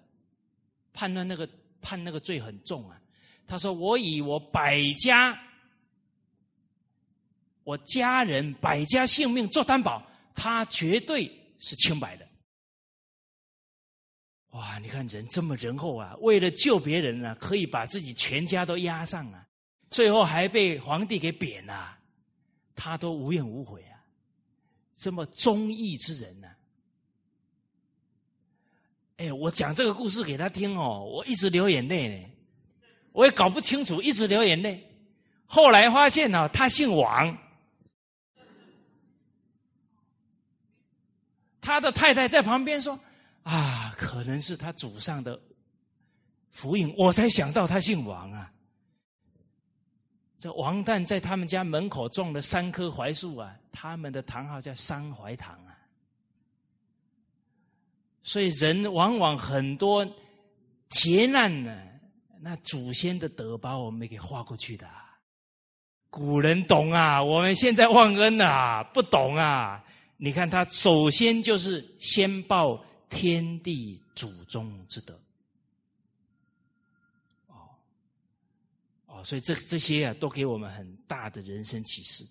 叛乱那个判那个罪很重啊。他说：“我以我百家。”我家人百家性命做担保，他绝对是清白的。哇！你看人这么仁厚啊，为了救别人呢，可以把自己全家都押上啊，最后还被皇帝给贬了，他都无怨无悔啊！这么忠义之人呢？哎，我讲这个故事给他听哦，我一直流眼泪呢，我也搞不清楚，一直流眼泪。后来发现呢，他姓王。他的太太在旁边说：“啊，可能是他祖上的福音，我才想到他姓王啊。这王旦在他们家门口种了三棵槐树啊，他们的堂号叫三槐堂啊。所以人往往很多劫难呢，那祖先的德把我们给化过去的。古人懂啊，我们现在忘恩啊，不懂啊。”你看，他首先就是先报天地祖宗之德，哦，哦，所以这这些啊，都给我们很大的人生启示，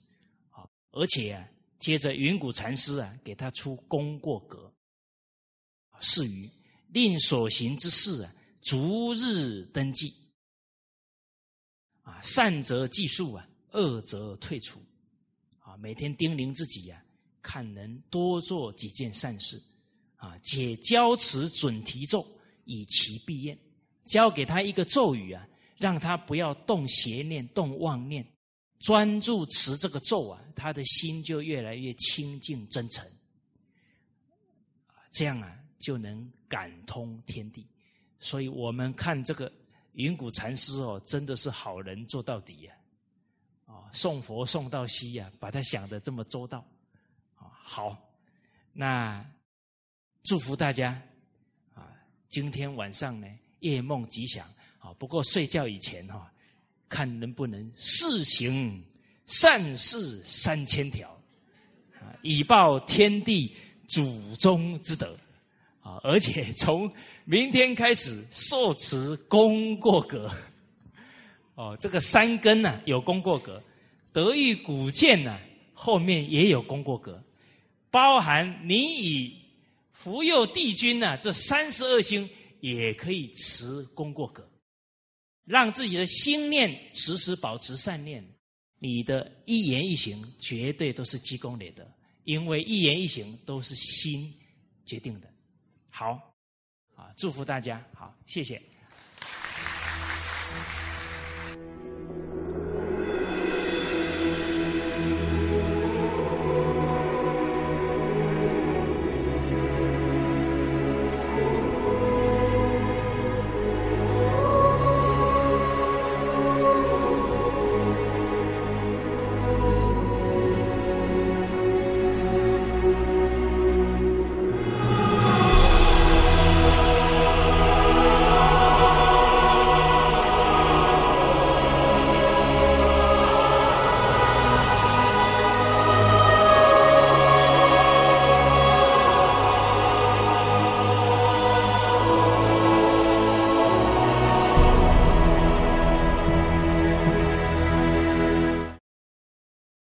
啊，而且啊，接着云谷禅师啊，给他出功过格，是于令所行之事啊，逐日登记，啊，善则计数啊，恶则退出，啊，每天叮咛自己呀。看能多做几件善事，啊，解教持准提咒，以其必验。教给他一个咒语啊，让他不要动邪念、动妄念，专注持这个咒啊，他的心就越来越清净真诚。这样啊，就能感通天地。所以我们看这个云谷禅师哦，真的是好人做到底呀！啊，送佛送到西呀，把他想的这么周到。好，那祝福大家啊！今天晚上呢，夜梦吉祥啊！不过睡觉以前哈，看能不能试行善事三千条啊，以报天地祖宗之德啊！而且从明天开始受持功过格哦，这个三根呢有功过格，德育古剑呢后面也有功过格。包含你以福佑帝君呢，这三十二星也可以持功过格，让自己的心念时时保持善念，你的一言一行绝对都是积功累德，因为一言一行都是心决定的。好，啊，祝福大家，好，谢谢。